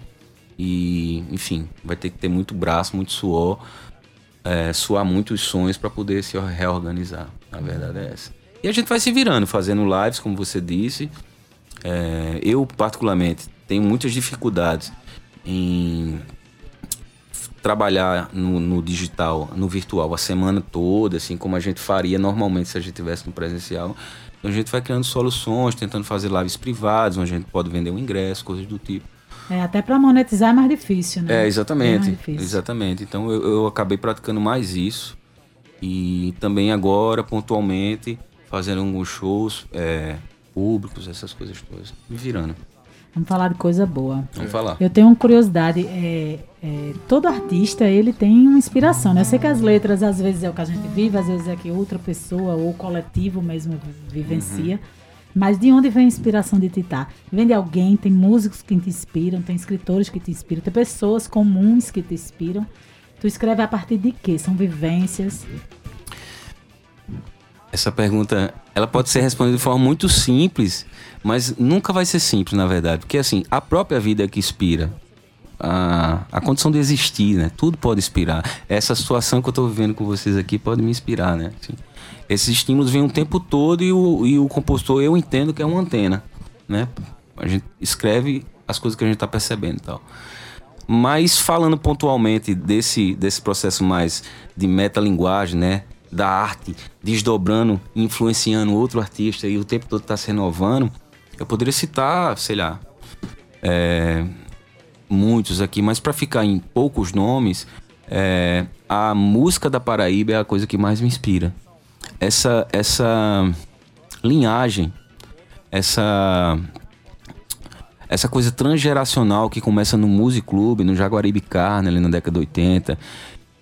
E, enfim, vai ter que ter muito braço, muito suor, é, suar muitos sonhos para poder se reorganizar. A verdade é essa. E a gente vai se virando, fazendo lives, como você disse. É, eu, particularmente, tenho muitas dificuldades em trabalhar no, no, digital, no virtual, a semana toda, assim como a gente faria normalmente se a gente tivesse no presencial. Então a gente vai criando soluções, tentando fazer lives privadas, onde a gente pode vender um ingresso, coisas do tipo. É, até para monetizar é mais difícil, né? É, exatamente. É. Exatamente. Então eu, eu acabei praticando mais isso. E também agora, pontualmente, fazendo alguns shows é, públicos, essas coisas todas. Me virando. Vamos falar de coisa boa. Vamos falar. Eu tenho uma curiosidade. É, é, todo artista ele tem uma inspiração, né? Eu sei que as letras às vezes é o que a gente vive, às vezes é que outra pessoa ou o coletivo mesmo vivencia. Uhum. Mas de onde vem a inspiração de Titá? Vem de alguém? Tem músicos que te inspiram, tem escritores que te inspiram, tem pessoas comuns que te inspiram. Tu escreve a partir de quê? São vivências? Essa pergunta, ela pode ser respondida de forma muito simples, mas nunca vai ser simples, na verdade. Porque, assim, a própria vida é que inspira. A, a condição de existir, né? Tudo pode inspirar. Essa situação que eu estou vivendo com vocês aqui pode me inspirar, né? Assim, esses estímulos vêm o tempo todo e o, e o compositor, eu entendo que é uma antena, né? A gente escreve as coisas que a gente está percebendo e tal. Mas falando pontualmente desse, desse processo mais de metalinguagem, né? Da arte desdobrando, influenciando outro artista e o tempo todo está se renovando, eu poderia citar, sei lá, é, muitos aqui, mas para ficar em poucos nomes, é, a música da Paraíba é a coisa que mais me inspira. Essa, essa linhagem, essa essa coisa transgeracional que começa no Music Club, no Jaguaribe Carne, ali na década de 80,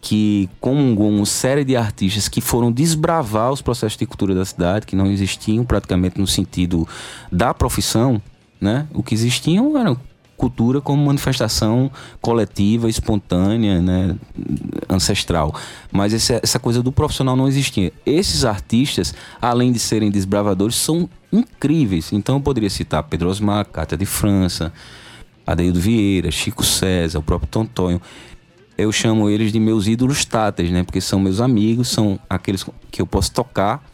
que comungou uma série de artistas que foram desbravar os processos de cultura da cidade, que não existiam praticamente no sentido da profissão, né? O que existiam era cultura como manifestação coletiva, espontânea, né? ancestral. Mas essa, essa coisa do profissional não existia. Esses artistas, além de serem desbravadores, são incríveis. Então eu poderia citar Pedro Osmar, Cátia de França, Adeildo Vieira, Chico César, o próprio Tontonho eu chamo eles de meus ídolos táteis, né? Porque são meus amigos, são aqueles que eu posso tocar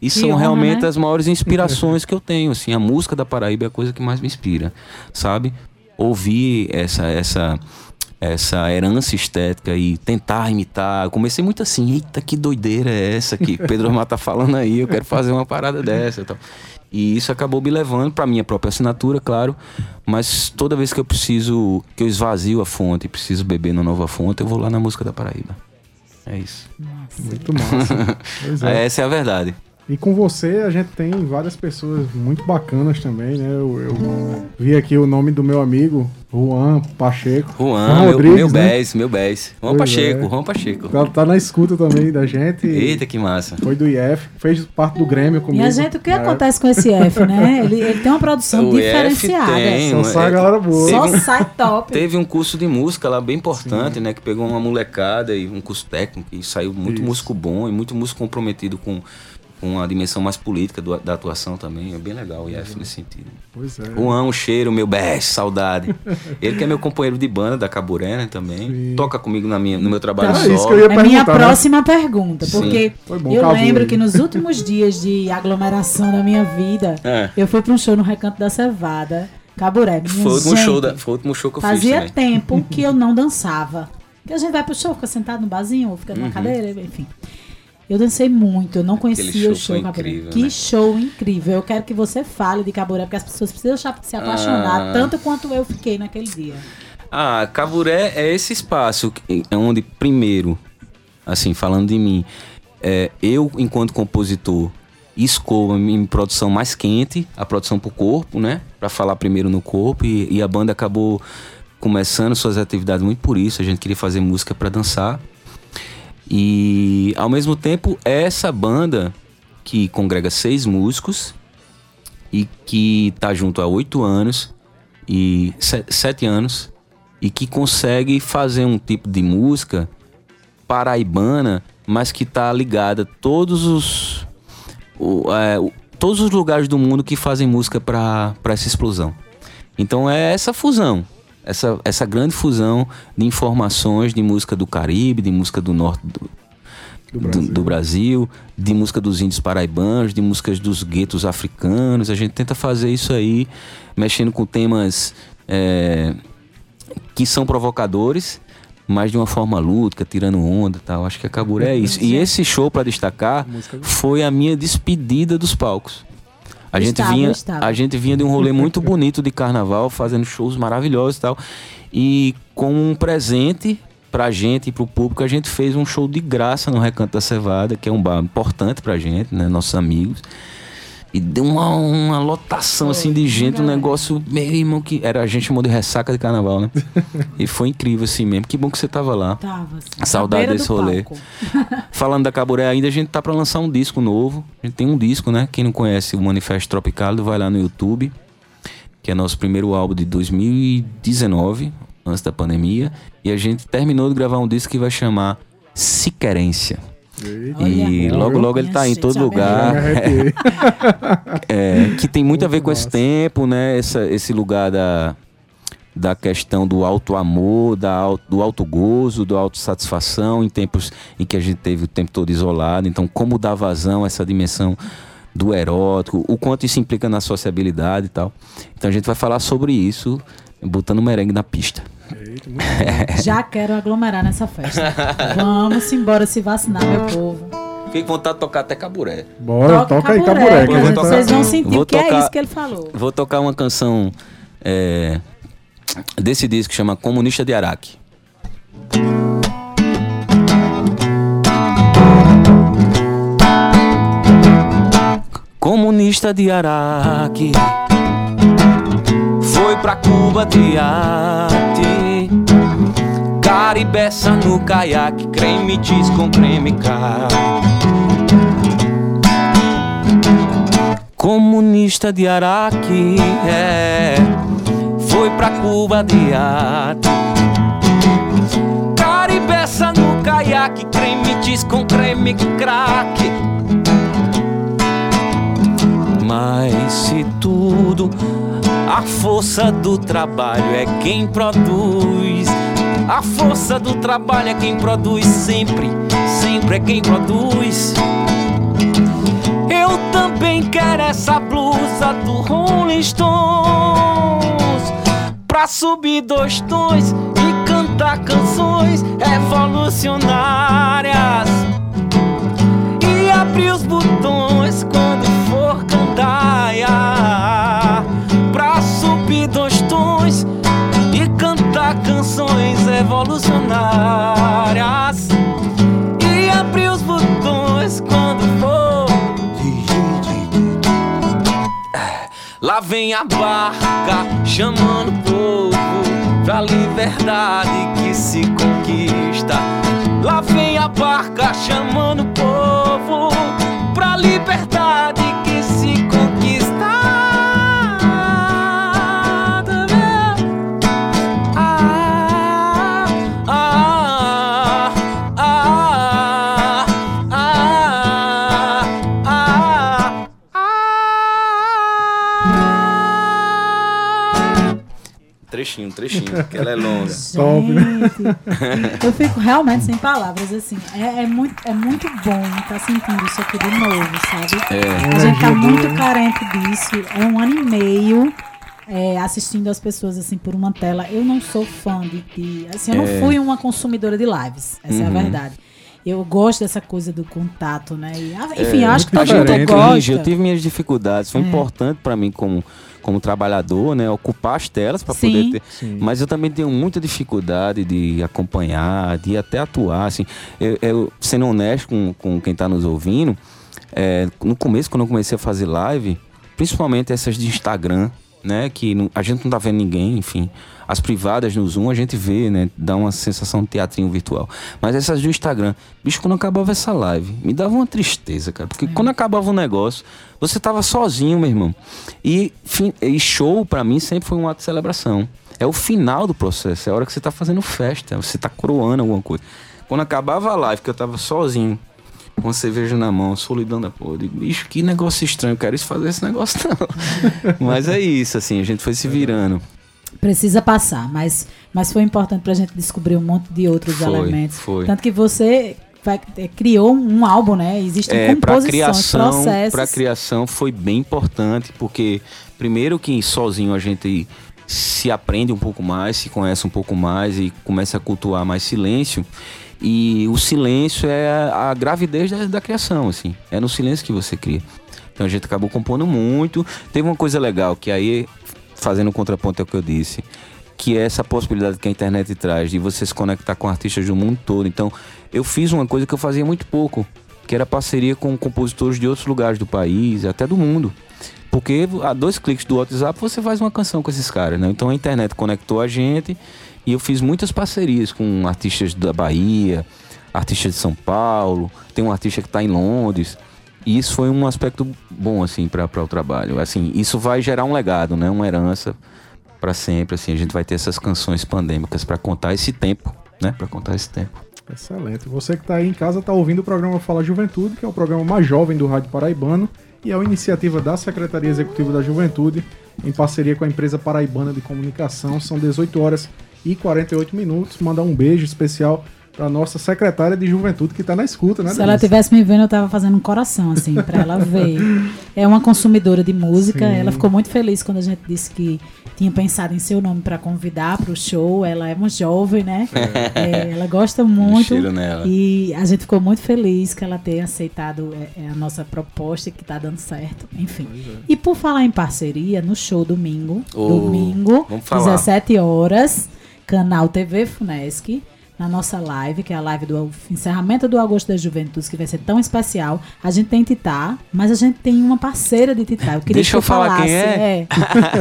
e que são honra, realmente né? as maiores inspirações que eu tenho, assim, a música da Paraíba é a coisa que mais me inspira, sabe? Ouvir essa essa essa herança estética e tentar imitar. Eu comecei muito assim, eita, que doideira é essa que Pedro Omar tá falando aí, eu quero fazer uma parada dessa e tal. E isso acabou me levando para minha própria assinatura, claro. Mas toda vez que eu preciso, que eu esvazio a fonte e preciso beber na nova fonte, eu vou lá na música da Paraíba. É isso. Nossa. Muito massa. é. Essa é a verdade. E com você a gente tem várias pessoas muito bacanas também, né? Eu, eu vi aqui o nome do meu amigo, Juan Pacheco. Juan, Juan Rodrigues, meu, meu né? Bés, meu Bés. Juan pois Pacheco, é. Juan Pacheco. Tá, tá, na escuta também da gente. Eita, que massa. Foi do IF, fez parte do Grêmio comigo. E a gente, o que acontece com esse IF, né? Ele, ele tem uma produção o diferenciada. Tem, Só sai a galera boa. Só um, sai top. Teve um curso de música lá bem importante, Sim. né? Que pegou uma molecada e um curso técnico e saiu muito Isso. músico bom e muito músico comprometido com com a dimensão mais política do, da atuação também. É bem legal o IF nesse sentido. Pois é. Juan, um cheiro, meu best, saudade. Ele que é meu companheiro de banda da Caburé, né, também. Sim. Toca comigo na minha, no meu trabalho então, solo. Isso que eu ia é minha né? próxima pergunta, porque bom, eu lembro que nos últimos dias de aglomeração da minha vida, é. eu fui para um show no Recanto da Cevada, Caburé. Foi o, último show da, foi o último show que eu fazia fiz Fazia tempo que eu não dançava. Porque a gente vai pro show, fica sentado no barzinho, ou fica numa uhum. cadeira, enfim. Eu dancei muito, eu não conhecia o show Caburé. Incrível, que né? show incrível. Eu quero que você fale de Caburé, porque as pessoas precisam se apaixonar, ah. tanto quanto eu fiquei naquele dia. Ah, Caburé é esse espaço onde, primeiro, assim, falando de mim, é, eu, enquanto compositor, escolho a minha produção mais quente, a produção pro corpo, né? Pra falar primeiro no corpo, e, e a banda acabou começando suas atividades muito por isso. A gente queria fazer música para dançar. E ao mesmo tempo, essa banda que congrega seis músicos e que tá junto há oito anos e sete anos e que consegue fazer um tipo de música paraibana, mas que tá ligada a todos os o, é, todos os lugares do mundo que fazem música para essa explosão. Então é essa fusão essa, essa grande fusão de informações de música do Caribe, de música do norte do, do, Brasil. Do, do Brasil. de música dos índios paraibanos, de músicas dos guetos africanos. A gente tenta fazer isso aí, mexendo com temas é, que são provocadores, mas de uma forma lúdica, tirando onda e tal. Acho que a Cabura é isso. E esse show, para destacar, foi a minha despedida dos palcos. A gente, estava, vinha, a gente vinha de um rolê muito bonito de carnaval, fazendo shows maravilhosos e tal. E com um presente pra gente e pro público, a gente fez um show de graça no Recanto da Cevada, que é um bar importante pra gente, né? Nossos amigos. E deu uma, uma lotação assim de gente, um negócio meu irmão que era a gente chamou de ressaca de carnaval, né? e foi incrível assim mesmo. Que bom que você tava lá. Tava. Assim, Saudade desse rolê. Falando da Caburé ainda, a gente tá para lançar um disco novo. A gente tem um disco, né? Quem não conhece o Manifesto Tropical, vai lá no YouTube, que é nosso primeiro álbum de 2019, antes da pandemia, e a gente terminou de gravar um disco que vai chamar Siquerência. E logo, logo ele tá em todo lugar. é, que tem muito a ver com esse tempo, né? Essa, esse lugar da, da questão do alto amor, da, do alto gozo, do auto satisfação, em tempos em que a gente teve o tempo todo isolado. Então, como dar vazão a essa dimensão do erótico, o quanto isso implica na sociabilidade e tal. Então, a gente vai falar sobre isso, botando merengue na pista. Já quero aglomerar nessa festa. Vamos embora se vacinar, meu povo. Fiquei com vontade de tocar até caburé. Bora, toca, toca aí caburé. caburé que vocês vão sentir vou que é tocar, é isso que ele falou. Vou tocar uma canção é, desse disco que chama Comunista de Araque. Comunista de Araque foi pra Cuba de arte Caribeça no caiaque, creme diz com creme cá. Comunista de Araque, é, foi pra Cuba de arte. Caribeça no caiaque, creme diz com creme crack. Mas se tudo a força do trabalho é quem produz. A força do trabalho é quem produz sempre, sempre é quem produz. Eu também quero essa blusa do Rolling Stones pra subir dois tons e cantar canções revolucionárias e abrir os botões quando for cantar. Revolucionárias e abrir os botões quando for. Lá vem a barca chamando o povo pra liberdade que se conquista. Lá vem a barca chamando o povo pra liberdade que se conquista. Trechinho, trechinho, que ela é longa. Né? Gente, eu fico realmente sem palavras, assim. É, é muito, é muito bom estar sentindo isso aqui de novo, sabe? É. A gente tá muito carente disso. É um ano e meio é, assistindo as pessoas assim por uma tela. Eu não sou fã de. de- assim, eu É. não fui uma consumidora de lives. Essa é a Uhum. verdade. Eu gosto dessa coisa do contato, né? E, ah, enfim, É, eu acho que todo mundo diferente. gosta. Eu tive minhas dificuldades. Foi É. importante pra mim como, como trabalhador, né? Ocupar as telas pra Sim. poder ter. Sim. Mas eu também tenho muita dificuldade de acompanhar, de até atuar. Assim, eu, eu, sendo honesto com, com quem está nos ouvindo, é, no começo, quando eu comecei a fazer live, principalmente essas de Instagram, né? Que não- a gente não tá vendo ninguém, enfim. As privadas no Zoom a gente vê, né? Dá uma sensação de teatrinho virtual. Mas essas do Instagram, bicho, quando acabava essa live, me dava uma tristeza, cara. Porque quando acabava o negócio, você tava sozinho, meu irmão. E, fim- e show, pra mim, sempre foi um ato de celebração. É o final do processo, é a hora que você tá fazendo festa, você tá coroando alguma coisa. Quando acabava a live, que eu tava sozinho, com cerveja na mão, solidão da porra, eu digo, bicho, que negócio estranho, eu quero isso fazer esse negócio não. Mas é isso, assim, a gente foi se virando. Precisa passar, mas, mas foi importante pra gente descobrir um monte de outros Foi, elementos. foi. Tanto que você é, criou um álbum, né? Existem É, composições, criação, processos. para criação foi bem importante, porque primeiro que sozinho a gente se aprende um pouco mais, se conhece um pouco mais e começa a cultuar mais silêncio. E o silêncio é a, gravidez da, da criação, assim. É no silêncio que você cria. Então a gente acabou compondo muito. Teve uma coisa legal que aí, fazendo um contraponto ao que eu disse, que é essa possibilidade que a internet traz de você se conectar com artistas do mundo todo. Então, eu fiz uma coisa que eu fazia muito pouco, que era parceria com compositores de outros lugares do país, até do mundo. Porque a dois cliques do WhatsApp você faz uma canção com esses caras, né? Então a internet conectou a gente e eu fiz muitas parcerias com artistas da Bahia, artistas de São Paulo, tem um artista que está em Londres. E isso foi um aspecto bom, assim, para o trabalho. Assim, isso vai gerar um legado, né? Uma herança para sempre, assim. A gente vai ter essas canções pandêmicas para contar esse tempo, né? Para contar esse tempo. Excelente. Você que está aí em casa está ouvindo o programa Fala Juventude, que é o programa mais jovem do Rádio Paraibano e é uma iniciativa da Secretaria Executiva da Juventude em parceria com a empresa paraibana de comunicação. São 18 horas e 48 minutos. Mandar um beijo especial para nossa secretária de Juventude que está na escuta, né? Se ela Denise? tivesse me vendo, eu tava fazendo um coração, assim, pra ela ver. É uma consumidora de música. Sim. Ela ficou muito feliz quando a gente disse que tinha pensado em seu nome pra convidar pro show. Ela é uma jovem, né? É, ela gosta muito. cheiro nela. E a gente ficou muito feliz que ela tenha aceitado é, é, a nossa proposta e que tá dando certo. Enfim. E por falar em parceria, no show domingo, Oh, domingo, vamos falar. 17 horas, canal TV Funesc, na nossa live, que é a live do encerramento do Agosto das Juventudes, que vai ser tão especial. A gente tem Titá, mas a gente tem uma parceira de Titá. Eu queria Deixa que eu falar quem falasse. é.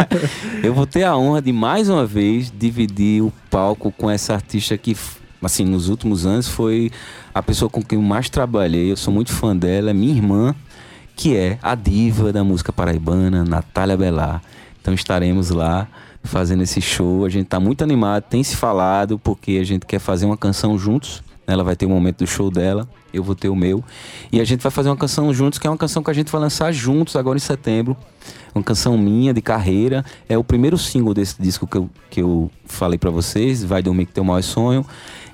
eu vou ter a honra de mais uma vez dividir o palco com essa artista que assim, nos últimos anos, foi a pessoa com quem eu mais trabalhei. Eu sou muito fã dela, é minha irmã, que é a diva da música paraibana, Natália Belar. Então estaremos lá fazendo esse show. A gente está muito animado, tem se falado, porque a gente quer fazer uma canção juntos. Ela vai ter o um momento do show dela, eu vou ter o meu. E a gente vai fazer uma canção juntos, que é uma canção que a gente vai lançar juntos agora em setembro. Uma canção minha, de carreira. É o primeiro single desse disco que eu, que eu falei para vocês, Vai Dormir Que Teu Maior Sonho.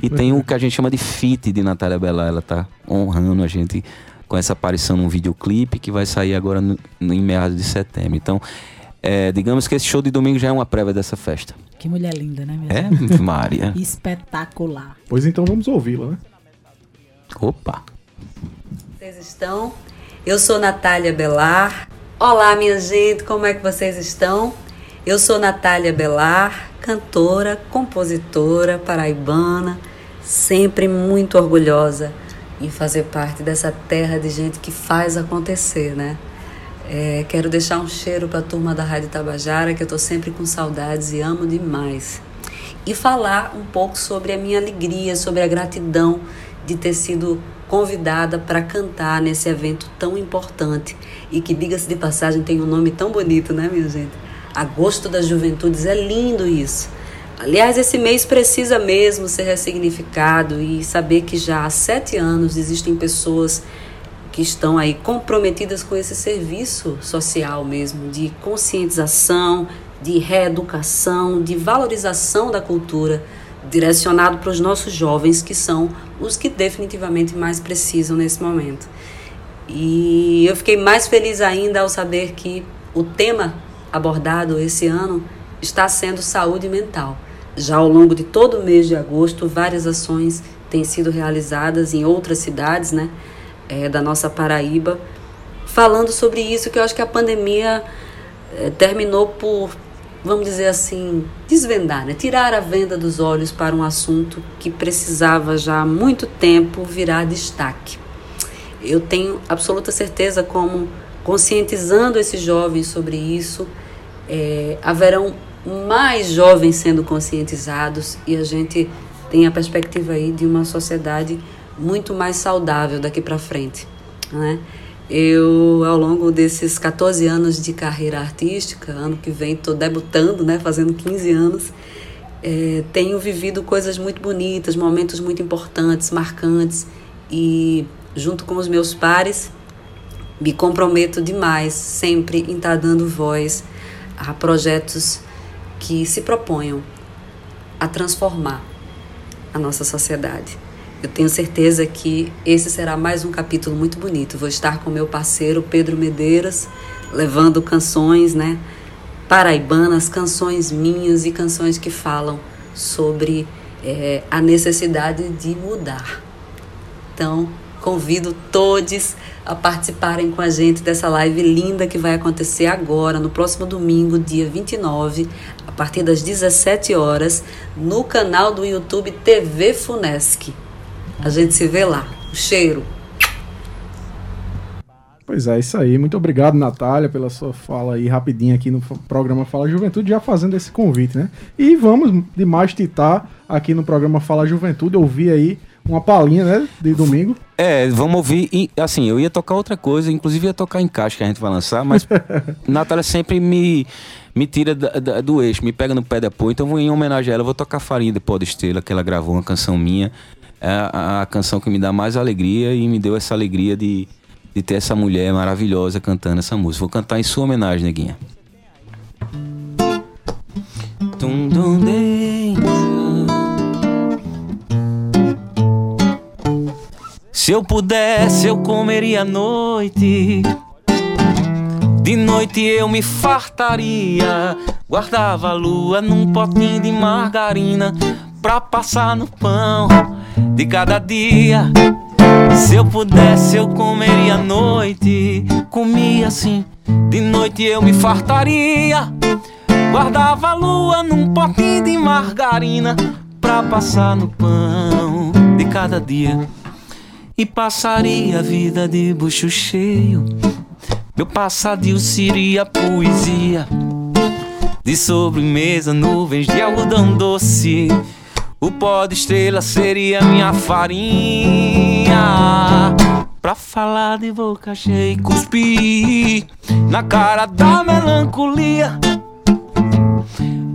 E tem o que a gente chama de feat de Natália Bela. Ela tá honrando a gente com essa aparição num videoclipe que vai sair agora no, no, em meados de setembro. Então, é, digamos que esse show de domingo já é uma prévia dessa festa. Que mulher linda, né, minha É, Maria. Espetacular. Pois então vamos ouvi-la, né? Opa. Vocês estão? Eu sou Natália Belar. Olá, minha gente, como é que vocês estão? Eu sou Natália Belar, cantora, compositora paraibana, sempre muito orgulhosa em fazer parte dessa terra de gente que faz acontecer, né? É, quero deixar um cheiro para a turma da Rádio Tabajara, que eu estou sempre com saudades e amo demais. E falar um pouco sobre a minha alegria, sobre a gratidão de ter sido convidada para cantar nesse evento tão importante e que, diga-se de passagem, tem um nome tão bonito, né, minha gente? Agosto das Juventudes, é lindo isso. Aliás, esse mês precisa mesmo ser ressignificado e saber que já há sete anos existem pessoas que estão aí comprometidas com esse serviço social mesmo, de conscientização, de reeducação, de valorização da cultura, direcionado para os nossos jovens, que são os que definitivamente mais precisam nesse momento. E eu fiquei mais feliz ainda ao saber que o tema abordado esse ano está sendo saúde mental. Já ao longo de todo o mês de agosto, várias ações têm sido realizadas em outras cidades, né? É, da nossa Paraíba, falando sobre isso, que eu acho que a pandemia é, terminou por, vamos dizer assim, desvendar, né? tirar a venda dos olhos para um assunto que precisava já há muito tempo virar destaque. Eu tenho absoluta certeza como conscientizando esses jovens sobre isso, é, haverão mais jovens sendo conscientizados e a gente tem a perspectiva aí de uma sociedade muito mais saudável daqui para frente, né? Eu, ao longo desses 14 anos de carreira artística, ano que vem estou debutando, né, fazendo 15 anos, é, tenho vivido coisas muito bonitas, momentos muito importantes, marcantes, e junto com os meus pares, me comprometo demais sempre em estar tá dando voz a projetos que se proponham a transformar a nossa sociedade. Eu tenho certeza que esse será mais um capítulo muito bonito. Vou estar com meu parceiro Pedro Medeiros, levando canções, né, paraibanas, canções minhas e canções que falam sobre é, a necessidade de mudar. Então, convido todos a participarem com a gente dessa live linda que vai acontecer agora, no próximo domingo, dia 29, a partir das 17 horas, no canal do YouTube TV Funesc. A gente se vê lá. O cheiro. Pois é, isso aí. Muito obrigado, Natália, pela sua fala aí rapidinho aqui no programa Fala Juventude, já fazendo esse convite, né? E vamos de mais titar aqui no programa Fala Juventude, ouvir aí uma palhinha, né, de domingo. É, vamos ouvir. E, assim, eu ia tocar outra coisa, inclusive ia tocar em caixa que a gente vai lançar, mas Natália sempre me, me tira da, da, do eixo, me pega no pé de apoio. Então, vou, em homenagem a ela, vou tocar Farinha de Pó de Estrela, que ela gravou uma canção minha é a, a, canção que me dá mais alegria e me deu essa alegria de, de ter essa mulher maravilhosa cantando essa música. Vou cantar em sua homenagem, neguinha. Se eu pudesse, eu comeria à noite. De noite eu me fartaria. Guardava a lua num potinho de margarina pra passar no pão de cada dia. Se eu pudesse, eu comeria à noite. Comia assim, de noite eu me fartaria. Guardava a lua num potinho de margarina pra passar no pão de cada dia. E passaria a vida de bucho cheio. Meu passadio seria poesia. De sobremesa, nuvens de algodão doce O pó de estrela seria minha farinha. Pra falar de boca cheia e cuspir na cara da melancolia.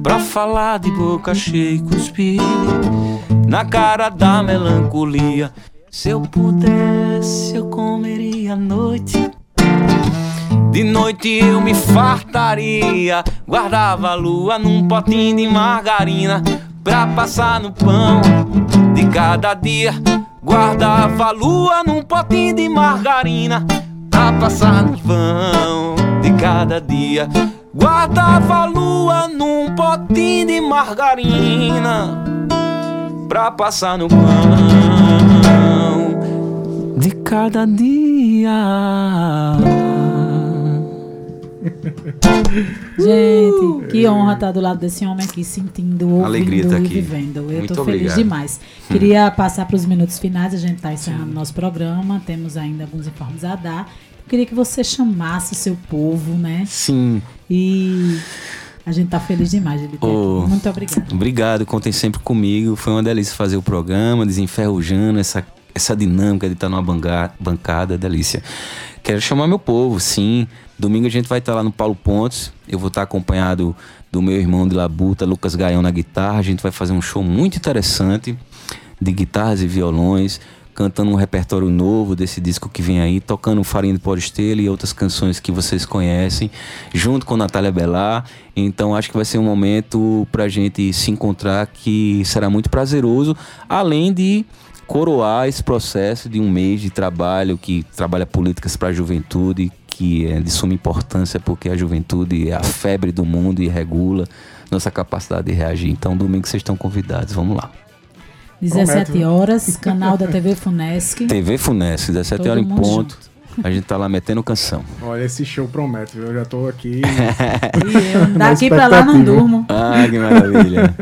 Pra falar de boca cheia e cuspir na cara da melancolia. Se eu pudesse, eu comeria a noite. De noite eu me fartaria, guardava a lua num potinho de margarina pra passar no pão de cada dia. Guardava a lua num potinho de margarina pra passar no pão de cada dia. Guardava a lua num potinho de margarina pra passar no pão de cada dia. Gente, que honra estar do lado desse homem aqui, sentindo, ouvindo Alegria tá e aqui. vivendo. Eu Muito tô feliz obrigado. demais. Queria passar para os minutos finais, a gente está encerrando nosso programa, temos ainda alguns informes a dar. Eu queria que você chamasse o seu povo, né? Sim, E a gente tá feliz demais de lhe ter Oh. aqui. Muito obrigada. Obrigado, contem sempre comigo. Foi uma delícia fazer o programa, desenferrujando essa, essa dinâmica de estar numa banga- bancada, delícia. Quero chamar meu povo, sim. Domingo a gente vai estar lá no Paulo Pontes. Eu vou estar acompanhado do meu irmão de Labuta, Lucas Gaião na guitarra. A gente vai fazer um show muito interessante de guitarras e violões, cantando um repertório novo desse disco que vem aí, tocando Farinha de Porestela e outras canções que vocês conhecem, junto com Natália Belar. Então acho que vai ser um momento pra gente se encontrar que será muito prazeroso, além de coroar esse processo de um mês de trabalho que trabalha políticas para a juventude, que é de suma importância porque a juventude é a febre do mundo e regula nossa capacidade de reagir. Então, domingo vocês estão convidados, vamos lá. 17 Promete, horas, canal da TV Funesc. TV Funesc, 17 Todo horas em ponto. A gente tá lá metendo canção. Olha, esse show promete, viu? Eu já tô aqui. E eu daqui pra lá não durmo. Ah, que maravilha.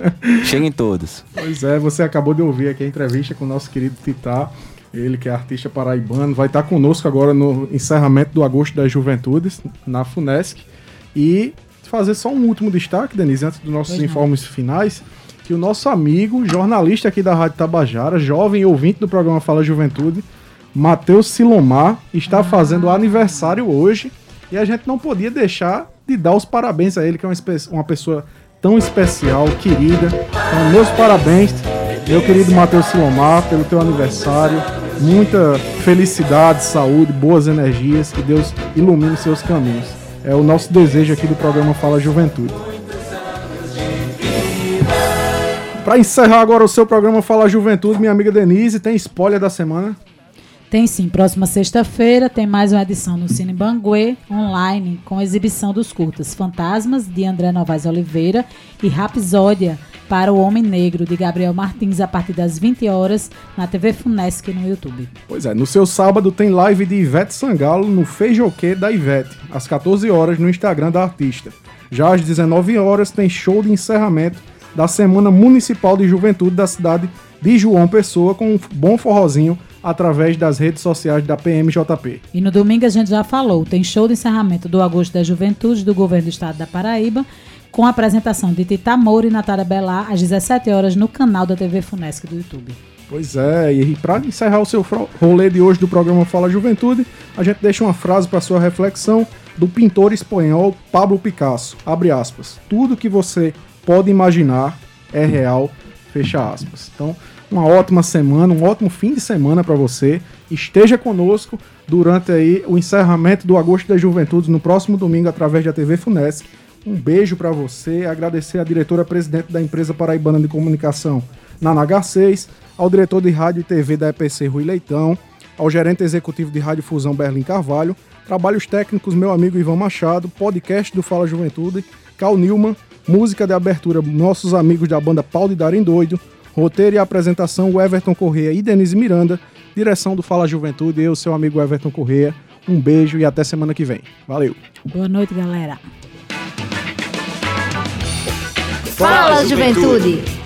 Cheguem todos. pois é, você acabou de ouvir aqui a entrevista com o nosso querido Titá. Ele que é artista paraibano, vai estar conosco agora no encerramento do Agosto das Juventudes, na Funesc. E fazer só um último destaque, Denise, antes dos nossos Pois não. informes finais, que o nosso amigo, jornalista aqui da Rádio Tabajara, jovem ouvinte do programa Fala Juventude, Matheus Silomar, está fazendo aniversário hoje e a gente não podia deixar de dar os parabéns a ele, que é uma, uma pessoa tão especial, querida. Então, meus parabéns, meu querido Matheus Silomar, pelo teu aniversário. Muita felicidade, saúde, boas energias, que Deus ilumine seus caminhos. É o nosso desejo aqui do programa Fala Juventude. Para encerrar agora o seu programa Fala Juventude, minha amiga Denise, tem spoiler da semana? Tem sim, próxima sexta-feira tem mais uma edição no Cine Banguê, online, com exibição dos curtas Fantasmas, de André Novaes Oliveira, e Rapsódia, para o Homem Negro, de Gabriel Martins, a partir das 20 horas, na TV Funesc no YouTube. Pois é, no seu sábado tem live de Ivete Sangalo no Feijoquê da Ivete, às 14 horas no Instagram da artista. Já às 19 horas tem show de encerramento da Semana Municipal de Juventude da cidade de João Pessoa com um bom forrozinho através das redes sociais da PMJP. E no domingo a gente já falou, tem show de encerramento do Agosto da Juventude do Governo do Estado da Paraíba, com a apresentação de Tita Moura e Natália Belar, às 17 horas, no canal da TV Funesc do YouTube. Pois é, e para encerrar o seu rolê de hoje do programa Fala Juventude, a gente deixa uma frase para sua reflexão do pintor espanhol Pablo Picasso. Abre aspas. Tudo que você pode imaginar é real. Fecha aspas. Então, uma ótima semana, um ótimo fim de semana para você. Esteja conosco durante aí o encerramento do Agosto das Juventudes no próximo domingo através da TV Funesc. Um beijo para você, agradecer à diretora presidente da empresa paraibana de comunicação, Nana Garcês, ao diretor de rádio e TV da EPC, Rui Leitão, ao gerente executivo de Rádio Fusão, Berlim Carvalho, trabalhos técnicos, meu amigo Ivan Machado, podcast do Fala Juventude, Cal Nilman, música de abertura, nossos amigos da banda Pau de Darem Doido, roteiro e apresentação, o Everton Correia e Denise Miranda, direção do Fala Juventude, eu, seu amigo Everton Correia. Um beijo e até semana que vem. Valeu! Boa noite, galera. Fala, Juventude.